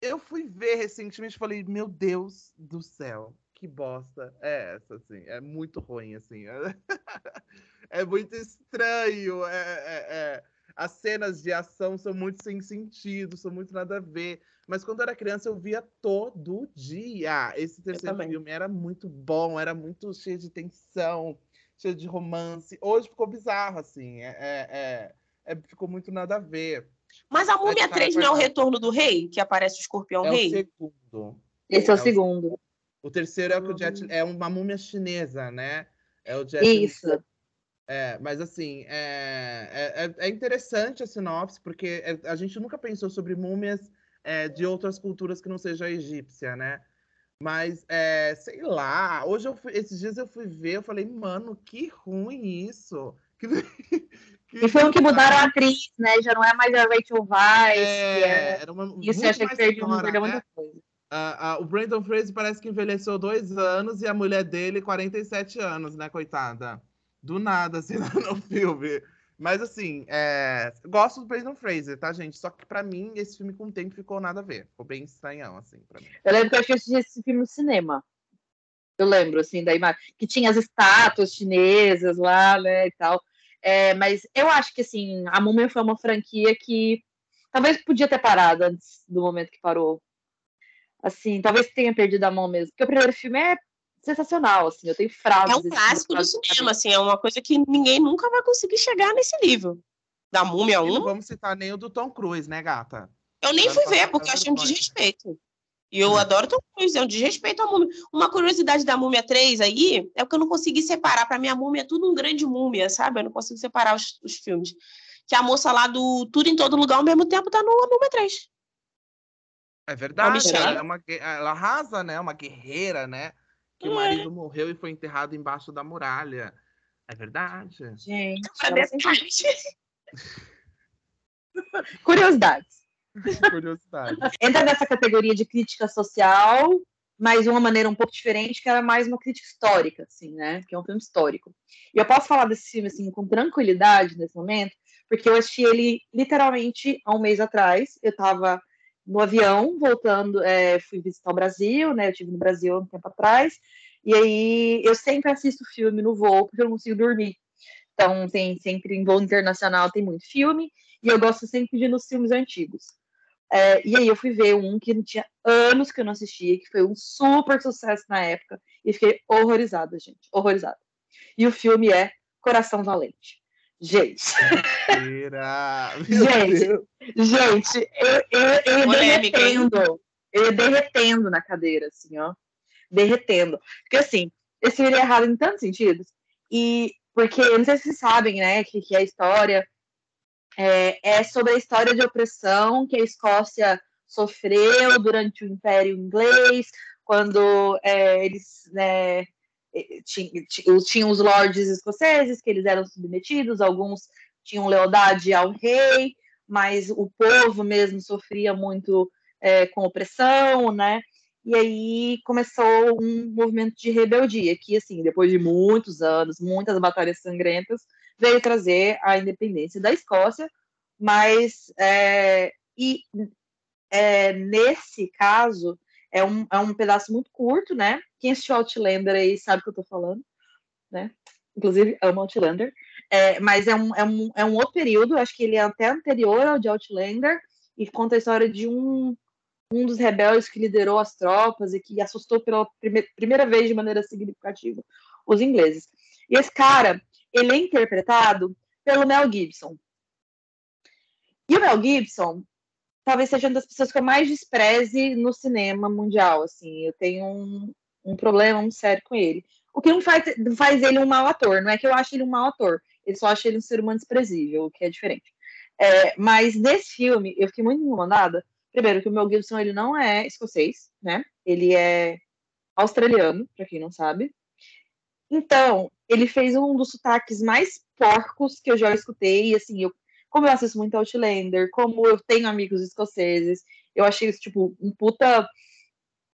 Eu fui ver recentemente e falei, meu Deus do céu, que bosta é essa, assim? É muito ruim, assim. é muito estranho. É, é, é, As cenas de ação são muito sem sentido, são muito nada a ver. Mas quando eu era criança, eu via todo dia. Esse terceiro filme era muito bom, era muito cheio de tensão, cheio de romance. Hoje ficou bizarro, assim. É, é, é, é ficou muito nada a ver. Mas a Múmia 3 não é o Retorno do Rei, que aparece o Escorpião é Rei? O segundo. Esse é, é o segundo. O terceiro é o que o Jet é uma múmia chinesa, né? É o Jet Isso. É, mas assim, é, é, é interessante a sinopse, porque a gente nunca pensou sobre múmias é, de outras culturas que não seja a egípcia, né? Mas, é, sei lá, hoje eu fui, esses dias eu fui ver, eu falei, mano, que ruim isso. Que, que e foi um que mudaram a atriz, né? Já não é mais a Rachel Weisz. É, é... Era uma, isso acha que perdeu, perdeu muita né? coisa. Uh, uh, o Brandon Fraser parece que envelheceu dois anos e a mulher dele 47 anos, né, coitada? Do nada, assim, no filme. Mas assim, é... gosto do Brandon Fraser, tá, gente? Só que pra mim, esse filme com o tempo ficou nada a ver. Ficou bem estranhão, assim, pra mim. Eu lembro que eu assisti esse filme no cinema. Eu lembro, assim, da imagem. Que tinha as estátuas chinesas lá, né, e tal. É, mas eu acho que, assim, a Múmia foi uma franquia que talvez podia ter parado antes do momento que parou. Assim, talvez tenha perdido a mão mesmo. Porque o primeiro filme é sensacional, assim, eu tenho frases. É um clássico do cinema, assim, é uma coisa que ninguém nunca vai conseguir chegar nesse nível. Da Múmia 1. E não vamos citar nem o do Tom Cruise, né, gata? Eu nem fui ver, porque eu achei um desrespeito. E eu é. adoro Tom Cruise, é um desrespeito à múmia. Uma curiosidade da Múmia 3 aí é que eu não consegui separar. Para mim, a múmia é tudo um grande múmia, sabe? Eu não consigo separar os, os filmes. Que a moça lá do Tudo em Todo Lugar ao mesmo tempo tá no Múmia 3. É verdade, ela, é uma, ela arrasa, né? Uma guerreira, né? Que o marido morreu e foi enterrado embaixo da muralha. É verdade. Gente, é curiosidades. Curiosidades. Entra nessa categoria de crítica social, mas de uma maneira um pouco diferente, que era mais uma crítica histórica, assim, né? Que é um filme histórico. E eu posso falar desse filme assim com tranquilidade nesse momento, porque eu assisti ele literalmente há um mês atrás. Eu estava no avião, voltando, é, fui visitar o Brasil, né? Eu estive no Brasil um tempo atrás, e aí eu sempre assisto filme no voo, porque eu não consigo dormir. Então, tem sempre em voo internacional tem muito filme, e eu gosto sempre de ir nos filmes antigos. É, e aí eu fui ver um que tinha anos que eu não assistia, que foi um super sucesso na época, e fiquei horrorizada, gente, horrorizada. E o filme é Coração Valente. Gente. gente, gente, eu, eu, eu ia derretendo. Eu derretendo na cadeira, assim, ó. Derretendo. Porque, assim, esse filme é errado em tantos sentidos. E porque, não sei se vocês sabem, né, que, que a história é, é sobre a história de opressão que a Escócia sofreu durante o Império Inglês, quando é, eles né, tinham os lords escoceses, que eles eram submetidos, alguns tinham lealdade ao rei, mas o povo mesmo sofria muito é, com opressão, né? E aí começou um movimento de rebeldia, que, assim, depois de muitos anos, muitas batalhas sangrentas, veio trazer a independência da Escócia, mas é, e é, nesse caso é um, é um pedaço muito curto, né? Quem assistiu Outlander aí sabe o que eu tô falando, né? Inclusive, amo Outlander. É, mas é um, é, um, é um outro período, acho que ele é até anterior ao de Outlander, e conta a história de um, um dos rebeldes que liderou as tropas e que assustou pela prime primeira vez de maneira significativa os ingleses. E esse cara, ele é interpretado pelo Mel Gibson. E o Mel Gibson, talvez seja uma das pessoas que eu mais despreze no cinema mundial. Assim, eu tenho um, um problema um sério com ele. O que não faz, faz ele um mau ator, não é que eu acho ele um mau ator, ele só acha ele um ser humano desprezível, o que é diferente. É, mas nesse filme, eu fiquei muito incomodada. Primeiro, que o Mel Gibson ele não é escocês, né? Ele é australiano, para quem não sabe. Então, ele fez um dos sotaques mais porcos que eu já escutei, e assim, eu como eu assisto muito Outlander, como eu tenho amigos escoceses, eu achei isso, tipo, um puta.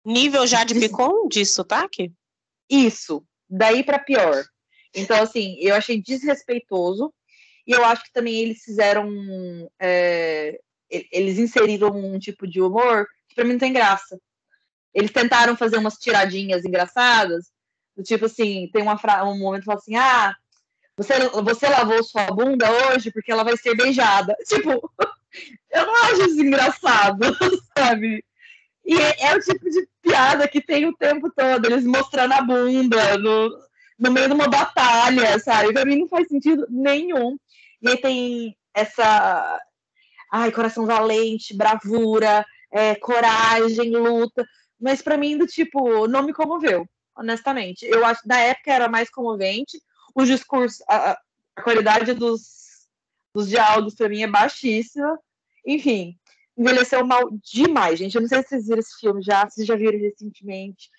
Nível já de Picon de sotaque? Isso, daí para pior. Então, assim, eu achei desrespeitoso. E eu acho que também eles fizeram. É, eles inseriram um tipo de humor que pra mim não tem graça. Eles tentaram fazer umas tiradinhas engraçadas, do tipo assim, tem uma fra um momento que fala assim, ah, você, você lavou sua bunda hoje porque ela vai ser beijada. Tipo, eu não acho isso engraçado, sabe? E é, é, o tipo de piada que tem o tempo todo, eles mostrando a bunda no, no meio de uma batalha, sabe? Pra mim não faz sentido nenhum. E aí tem essa. Ai, coração valente, bravura, é, coragem, luta. Mas para mim, do tipo, não me comoveu, honestamente. Eu acho que na época era mais comovente. O discurso, a, a qualidade dos, dos diálogos para mim é baixíssima. Enfim, envelheceu mal demais, gente. Eu não sei se vocês viram esse filme já, se já viram recentemente.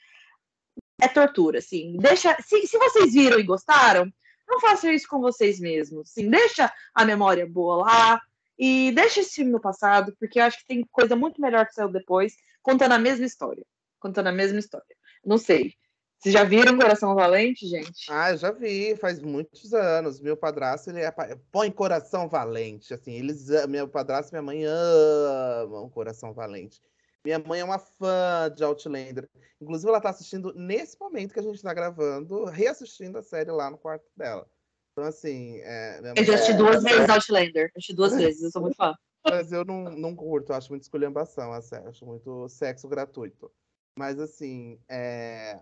É tortura, assim. Deixa, se, se vocês viram e gostaram, não façam isso com vocês mesmos. Sim, deixa a memória boa lá e deixa esse filme no passado, porque eu acho que tem coisa muito melhor que saiu depois, contando a mesma história. Contando a mesma história. Não sei. Vocês já viram Coração Valente, gente? Ah, eu já vi, faz muitos anos. Meu padrasto, ele é... põe Coração Valente, assim, eles meu padrasto e minha mãe amam Coração Valente. Minha mãe é uma fã de Outlander. Inclusive, ela está assistindo nesse momento que a gente está gravando, reassistindo a série lá no quarto dela. Então, assim. É, eu já assisti duas vezes Outlander. Assisti duas vezes, eu sou muito fã. Mas eu não, não curto, eu acho muito esculhambação a série, acho muito sexo gratuito. Mas, assim, é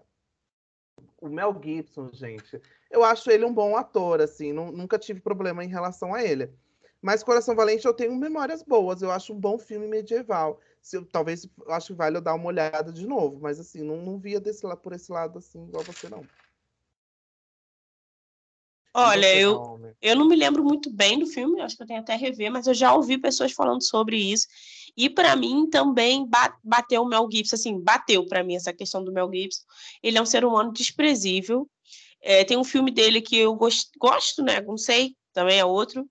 o Mel Gibson, gente, eu acho ele um bom ator, assim, não, nunca tive problema em relação a ele. Mas Coração Valente eu tenho memórias boas, eu acho um bom filme medieval. Se eu, talvez acho que vale eu dar uma olhada de novo, mas assim, não, não via desse, por esse lado assim, igual você, não. Olha, eu, eu não me lembro muito bem do filme, acho que eu tenho até rever, mas eu já ouvi pessoas falando sobre isso. E para mim também bateu o Mel Gibson, assim, bateu para mim essa questão do Mel Gibson. Ele é um ser humano desprezível. É, tem um filme dele que eu gosto, gosto, né? Não sei, também é outro,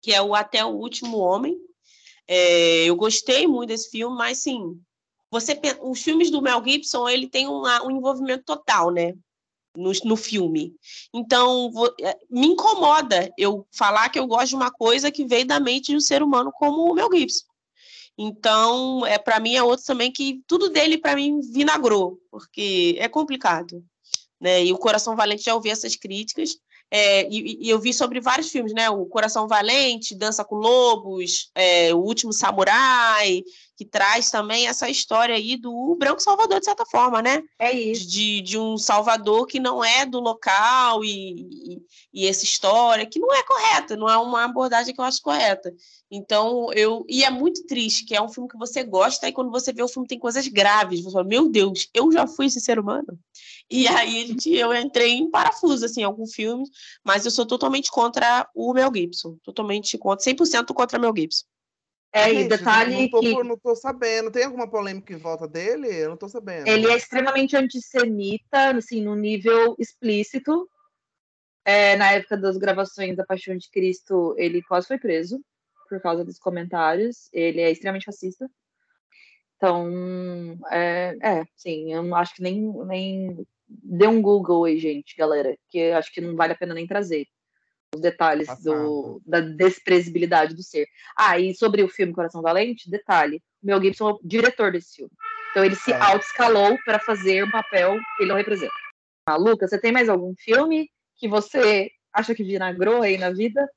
que é o Até o Último Homem. É, eu gostei muito desse filme, mas sim, você, os filmes do Mel Gibson ele tem uma, um envolvimento total, né? No, no filme. Então, vou, é, me incomoda eu falar que eu gosto de uma coisa que veio da mente de um ser humano como o Mel Gibson. Então, é para mim é outro também que tudo dele para mim vinagrou, porque é complicado, né? E o Coração Valente já ouvi essas críticas, é, e, e, eu vi sobre vários filmes, né? O Coração Valente, Dança com Lobos, é, O Último Samurai, que traz também essa história aí do branco salvador, de certa forma, né? É isso. De, de um salvador que não é do local e, e, e, essa história que não é correta, não é uma abordagem que eu acho correta. Então, eu. E é muito triste, que é um filme que você gosta, e quando você vê o filme tem coisas graves, você fala, meu Deus, eu já fui esse ser humano. E aí gente, eu entrei em parafuso, assim, em alguns filmes, mas eu sou totalmente contra o Mel Gibson. Totalmente contra, 100% contra o Mel Gibson. É, e detalhe não tô, que... Não tô sabendo. Tem alguma polêmica em volta dele? Eu não tô sabendo. Ele é extremamente antissemita, assim, no nível explícito. É, na época das gravações da Paixão de Cristo, ele quase foi preso por causa dos comentários. Ele é extremamente racista. Então, é, é sim, eu acho que nem, nem dê um Google aí, gente, galera, que acho que não vale a pena nem trazer os detalhes do, da desprezibilidade do ser. Ah, e sobre o filme Coração Valente, detalhe, o Mel Gibson é o diretor desse filme. Então ele se é. auto-escalou para fazer um papel que ele não representa. Ah, Lucas, você tem mais algum filme que você acha que vinagrou aí na vida?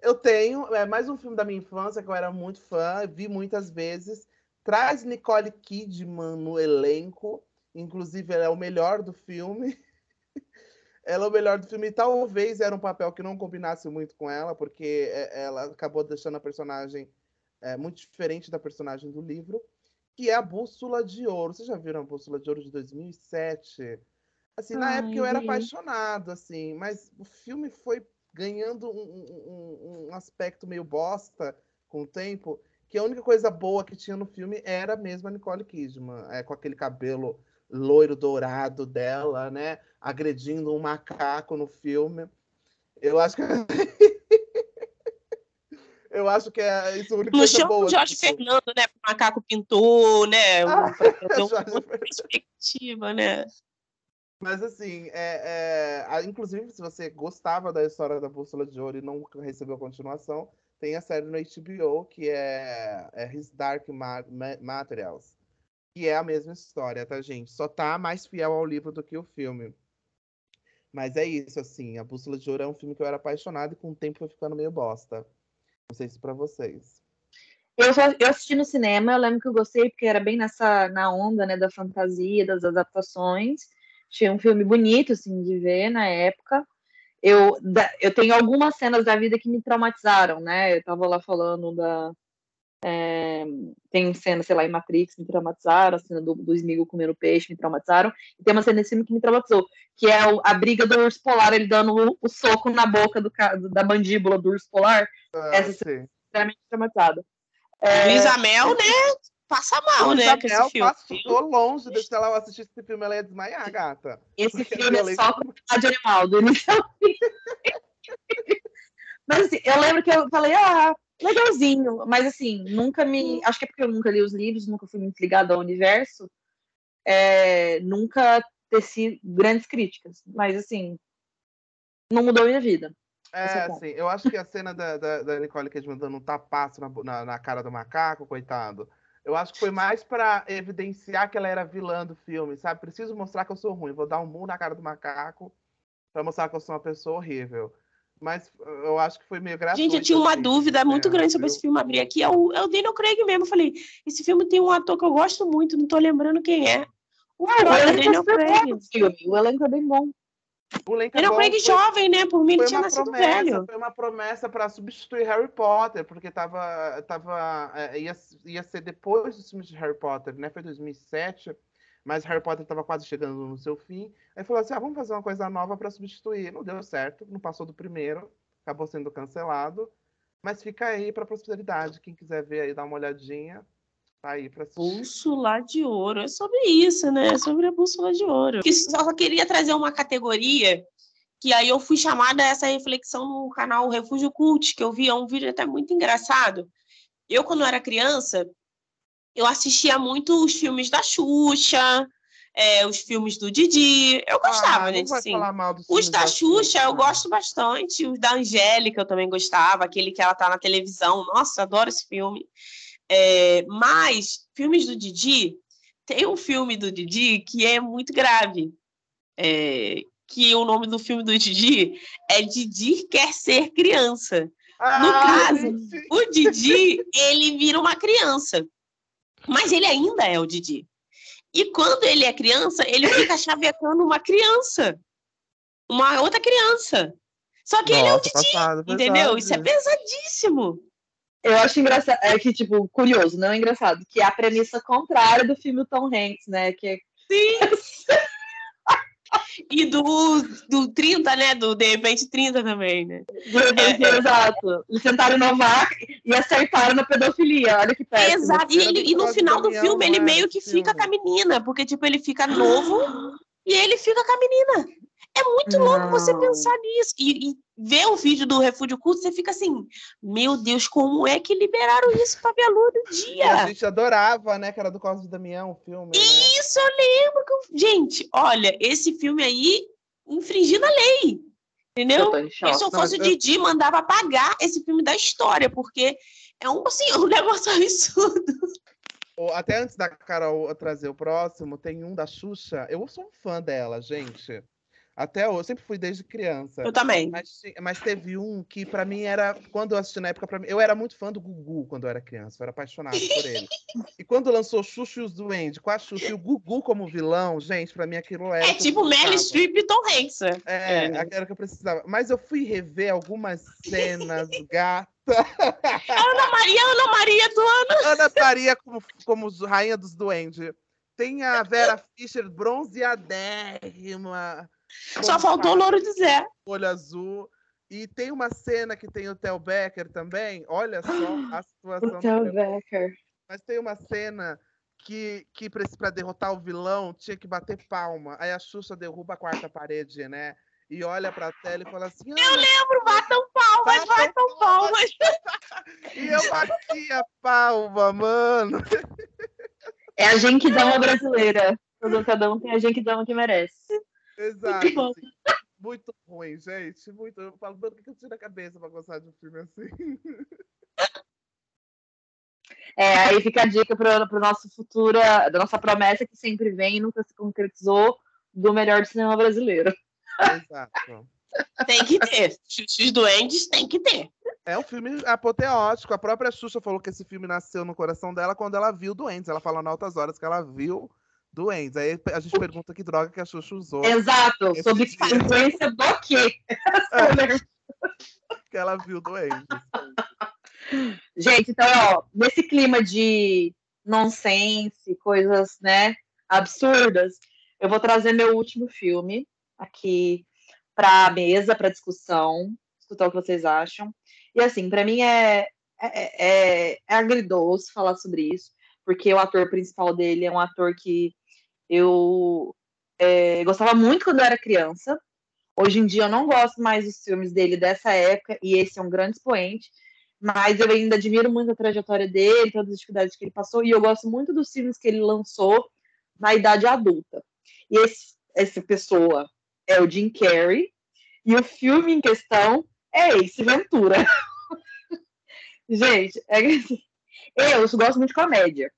Eu tenho, é mais um filme da minha infância que eu era muito fã, vi muitas vezes, traz Nicole Kidman no elenco, inclusive ela é o melhor do filme. ela é o melhor do filme. Talvez era um papel que não combinasse muito com ela, porque é, ela acabou deixando a personagem é, muito diferente da personagem do livro, que é a Bússola de Ouro. Vocês já viram a Bússola de Ouro de 2007? Assim, na Ai, época eu era apaixonado, assim, mas o filme foi ganhando um, um, um aspecto meio bosta com o tempo que a única coisa boa que tinha no filme era mesmo a Nicole Kidman, é, com aquele cabelo loiro dourado dela, né? Agredindo um macaco no filme. Eu acho que. Eu acho que é isso a única No chão, boa. Jorge filme. Fernando, né? O macaco pintou, né? Ah, Deu Jorge outra perspectiva, né? Mas assim, é, é, a- inclusive, se você gostava da história da Bússola de Ouro e não recebeu continuação, tem a série no HBO que é, é His Dark Ma- Ma- Materials, que é a mesma história, tá, gente? Só tá mais fiel ao livro do que o filme. Mas é isso, assim, a Bússola de Ouro é um filme que eu era apaixonado e com o tempo foi ficando meio bosta. Não sei se pra vocês. Eu, eu assisti no cinema, eu lembro que eu gostei, porque era bem nessa, na onda, né, da fantasia, das adaptações. Tinha um filme bonito, assim, de ver na época. Eu, eu tenho algumas cenas da vida que me traumatizaram, né? Eu tava lá falando da... é, tem cena, sei lá, em Matrix, me traumatizaram, a cena do, do Smeagol comendo peixe, me traumatizaram. E tem uma cena nesse filme que me traumatizou, que é o- a briga do urso polar, ele dando o, o soco na boca do, da mandíbula do urso polar, Ah, Essa sim. extremamente traumatizada. É, né? Passa mal, né? Com esse Isabel filme. passou longe de se ela assistisse esse filme, ela ia desmaiar, gata. Esse Porque filme é só crueldade animal, do início ao fim. Mas assim, eu lembro que eu falei, ah, legalzinho, mas assim, nunca me. Acho que é porque eu nunca li os livros, nunca fui muito ligada ao universo, é, nunca teci grandes críticas. Mas assim, não mudou minha vida. É assim, eu acho que a cena da, da, da Nicole Kidman dando um tapaço na, na, na cara do macaco, coitado, eu acho que foi mais pra evidenciar que ela era vilã do filme, sabe? Preciso mostrar que eu sou ruim, vou dar um murro na cara do macaco pra mostrar que eu sou uma pessoa horrível. Mas eu acho que foi meio gratuito. Gente, eu tinha uma assim, dúvida muito é, grande sobre eu- esse filme abrir aqui. É o, é o Daniel Craig mesmo. Eu falei, esse filme tem um ator que eu gosto muito, não tô lembrando quem é. O O próprio elenco é Craig. filme, o elenco é bem bom. O elenco é Daniel bom, Craig foi- jovem, né? Por mim, ele tinha nascido promessa, velho. foi uma promessa para substituir Harry Potter, porque tava, tava, é, ia, ia ser depois dos filmes de Harry Potter, né? Foi 2007, mas Harry Potter estava quase chegando no seu fim. Aí falou assim: ah, vamos fazer uma coisa nova para substituir. Não deu certo, não passou do primeiro, acabou sendo cancelado. Mas fica aí para posteridade. Quem quiser ver aí, dá uma olhadinha. Tá aí para assistir. Bússola de ouro. É sobre isso, né? É sobre a bússola de ouro. Que só queria trazer uma categoria que aí eu fui chamada a essa reflexão no canal Refúgio Cult, que eu vi, é um vídeo até muito engraçado. Eu, quando era criança, eu assistia muito os filmes da Xuxa, é, os filmes do Didi. Eu gostava, ah, né? Assim. Os filmes da Xuxa eu gosto bastante. Os da Angélica eu também gostava. Aquele que ela tá na televisão. Nossa, adoro esse filme. É, mas, filmes do Didi, tem um filme do Didi que é muito grave. É, que o nome do filme do Didi é Didi Quer Ser Criança. No caso, gente, O Didi, ele vira uma criança. Mas ele ainda é o Didi. E quando ele é criança, ele fica chavecando uma criança. Uma outra criança. Só que ele é o Nossa, Didi, passado, entendeu? Isso é pesadíssimo. Eu acho engraçado, é que, tipo, curioso, não é engraçado, que é a premissa contrária do filme Tom Hanks, né? Que é Sim. E do, do 30, né? Do De repente 30 também, né? É, é. Exato. Eles tentaram inovar e acertaram na pedofilia. Olha que péssimo. Exato. E, ele- e no final do filme, não ele meio que fica filme? com a menina, porque, tipo, ele fica novo e ele fica com a menina. É muito louco você pensar nisso. E, e ver o vídeo do Refúgio Culto, você fica assim, meu Deus, como é que liberaram isso pra ver a lua do E dia? a gente adorava, né? Que era do Cosme Damião, o filme, né? Isso eu lembro. Que eu... Gente, olha, esse filme aí infringindo a lei. Eu Entendeu? choque. Se eu Não, fosse o mas eu- Didi, mandava apagar esse filme da história, porque é um, assim, um negócio absurdo. Ou Até antes da Carol trazer o próximo, tem um da Xuxa. Eu sou um fã dela, gente. Até hoje, eu sempre fui desde criança. Eu também. Mas, mas teve um que pra mim era. Quando eu assisti na época, mim, eu era muito fã do Gugu quando eu era criança. Eu era apaixonado por ele. e quando lançou Xuxa e os Duendes com a Xuxa e o Gugu como vilão, gente, pra mim aquilo era. É tipo Meryl. Streep e Tom Hanks. É, É, era o que eu precisava. Mas eu fui rever algumas cenas, gata. Ana Maria, Ana Maria do ano. Ana Maria como, como rainha dos duendes. Tem a Vera Fischer bronzeadérrima. Só faltou o Louro de Zé. olho azul. E tem uma cena que tem o Theo Becker também. Olha só a situação. O Theo Becker. Mas tem uma cena que, que para derrotar o vilão tinha que bater palma. Aí a Xuxa derruba a quarta parede, né? E olha pra tela e fala assim: Eu lembro, batam palmas, Batam batam palmas. palma, mano. É a Genkidama brasileira. Todo, cada um tem a Genkidama que merece. Exato. assim. Muito ruim, gente. Muito. Eu falo, mano, o que que eu tiro a cabeça pra gostar de um filme assim? É, aí fica a dica para o nosso futuro, da nossa promessa que sempre vem e nunca se concretizou do melhor do cinema brasileiro. Exato. Tem que ter. Os doentes tem que ter. É um filme apoteótico. A própria Xuxa falou que esse filme nasceu no coração dela quando ela viu Doentes. Ela fala em altas horas que ela viu Doentes. Aí a gente pergunta que droga que a Xuxa usou. Exato, Esse sob dia. influência do quê? Que ela viu Doentes. Gente, então, ó, nesse clima de nonsense, coisas, né, absurdas, eu vou trazer meu último filme aqui para a mesa, para discussão, escutar o que vocês acham. E assim, para mim é, é, é, é agridoce falar sobre isso, porque o ator principal dele é um ator que eu é, gostava muito quando eu era criança. Hoje em dia eu não gosto mais dos filmes dele dessa época, e esse é um grande expoente mas eu ainda admiro muito a trajetória dele, todas as dificuldades que ele passou, e eu gosto muito dos filmes que ele lançou na idade adulta. E esse, essa pessoa é o Jim Carrey, e o filme em questão é Ace Ventura. Gente, é assim, eu gosto muito de comédia.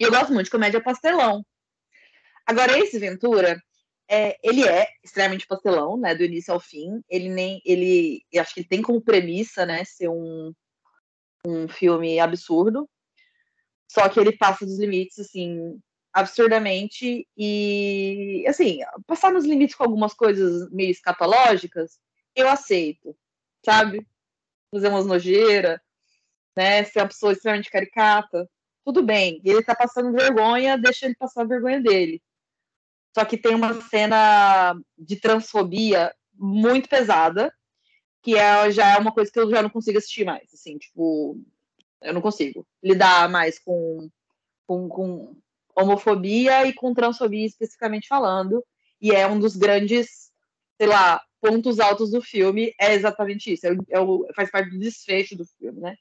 E eu gosto muito de comédia pastelão. Agora, Ace Ventura, é, ele é extremamente pastelão, né, do início ao fim. Ele nem, ele, acho que ele tem como premissa, né, ser um, um filme absurdo. Só que ele passa dos limites, assim, absurdamente. E, assim, passar nos limites com algumas coisas meio escatológicas, eu aceito, sabe? Fazer umas nojeiras, né? Ser uma pessoa extremamente caricata, tudo bem. Ele tá passando vergonha, deixa ele passar a vergonha dele. Só que tem uma cena de transfobia muito pesada, que é, já é uma coisa que eu já não consigo assistir mais, assim, tipo, eu não consigo lidar mais com, com, com homofobia e com transfobia especificamente falando, e é um dos grandes, sei lá, pontos altos do filme, é exatamente isso, é, é o, faz parte do desfecho do filme, né?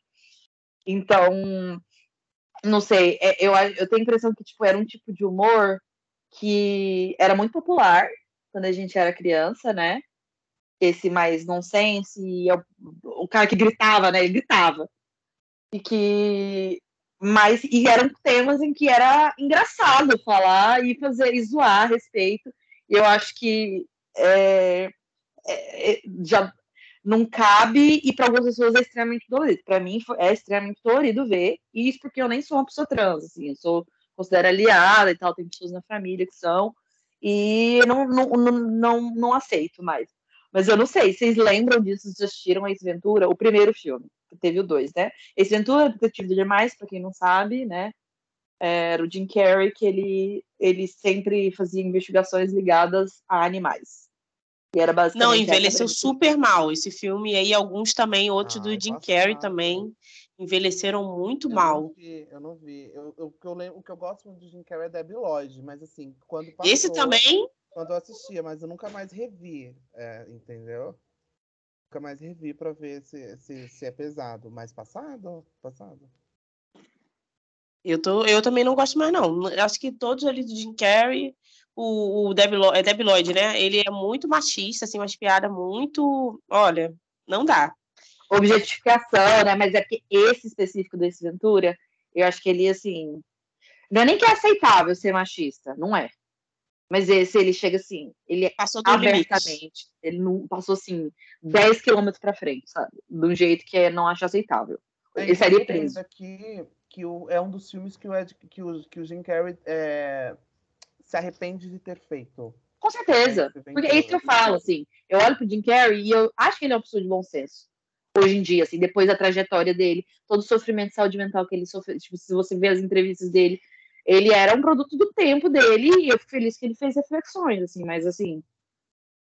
Então, não sei, é- eu, eu tenho a impressão que, tipo, era um tipo de humor que era muito popular quando a gente era criança, né? Esse mais nonsense, e é o, o cara que gritava, né? Ele gritava. E que. Mas, e eram temas em que era engraçado falar e fazer e zoar a respeito. E eu acho que é, é, é, já não cabe, e para algumas pessoas é extremamente dolorido. Para mim é extremamente dolorido ver, e isso porque eu nem sou uma pessoa trans, assim, eu sou considero aliada e tal, tem pessoas na família que são, e eu não, não, não, não, não aceito mais. Mas eu não sei, vocês lembram disso? Vocês assistiram Ace Ventura? O primeiro filme, que teve o dois, né? Ace Ventura, Detetive de Demais, para quem não sabe, né? Era o Jim Carrey, que ele, ele sempre fazia investigações ligadas a animais. E era basicamente. Não, envelheceu super mal esse filme. E aí, alguns também, outros Ai, do Jim Carrey também, envelheceram muito Eu mal. não vi, eu não vi. Eu, eu- o, que eu lembro, o que eu gosto muito de Jim Carrey é Debbie Lloyd, mas assim, quando passou, Esse também, quando eu assistia, mas eu nunca mais revi, é, entendeu? Nunca mais revi pra ver se, se, se é pesado. Mas passado? Passado. eu, tô, eu também não gosto mais, não. Acho que todos ali do Jim Carrey, o, o Debbie Lloyd, é Debbie Lloyd, né? Ele é muito machista, assim, umas piadas muito. Olha, não dá. Objetificação, né? Mas é porque esse específico do Ace Ventura, eu acho que ele, assim. Não é nem que é aceitável ser machista, não é. Mas esse, ele chega assim, ele é Passou do limite. abertamente, ele não passou assim 10 quilômetros pra frente, sabe? De um jeito que eu não acho aceitável. É, Ele seria preso. Aqui, que o, é um dos filmes que o, Ed, que o, que o Jim Carrey é, se arrepende de ter feito. Com certeza. Ace Porque é isso que eu falo, assim. Eu olho pro Jim Carrey e eu acho que ele é uma pessoa de bom senso. Hoje em dia, assim, depois da trajetória dele, todo o sofrimento de saúde mental que ele sofreu. Tipo, se você ver as entrevistas dele, ele era um produto do tempo dele e eu fico feliz que ele fez reflexões, assim, mas assim,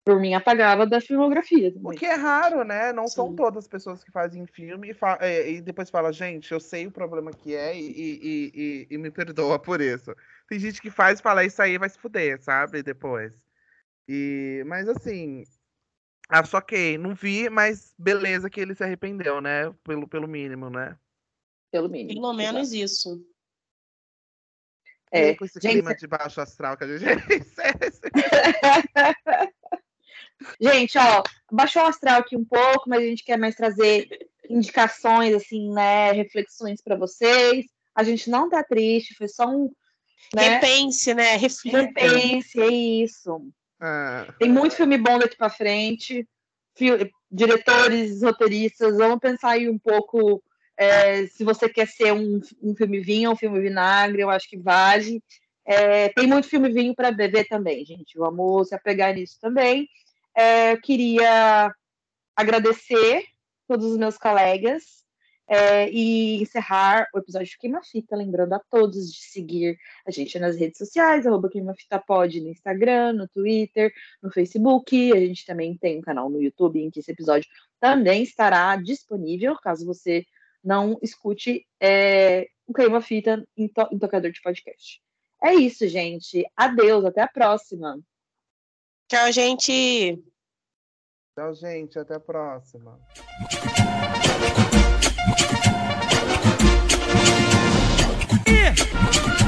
por mim apagava da filmografia O também. que é raro, né? Não são Sim. todas as pessoas que fazem filme e, fa- é, e depois fala, gente, eu sei o problema que é e, e- e- me perdoa por isso. Tem gente que faz e fala, isso aí vai se fuder, sabe? Depois. E, mas assim, acho ok, não vi, mas beleza que ele se arrependeu, né? Pelo, pelo mínimo, né? Pelo mínimo. Pelo menos isso. É, com esse gente, clima de baixo astral que a gente Gente, ó, baixou o astral aqui um pouco, mas a gente quer mais trazer indicações, assim, né, reflexões para vocês. A gente não tá triste, foi só um. Né, Repense, né? Reflita. repense, é isso. Ah, Tem muito filme bom daqui para frente. Fi- diretores, roteiristas, vamos pensar aí um pouco é, se você quer ser um, um filme vinho um filme vinagre, eu acho que vale. É, tem muito filme vinho para beber também, gente. Vamos se apegar nisso também. É, eu queria agradecer todos os meus colegas é, e encerrar o episódio de Queima Fita, lembrando a todos de seguir a gente nas redes sociais, arroba Queima Fita Pod no Instagram, no Twitter, no Facebook. A gente também tem um canal no YouTube em que esse episódio também estará disponível, caso você não escute é, o Queima Fita em, to em tocador de podcast. É isso, gente. Adeus, até a próxima. Tchau, gente. Tchau, gente. Até a próxima. Yeah.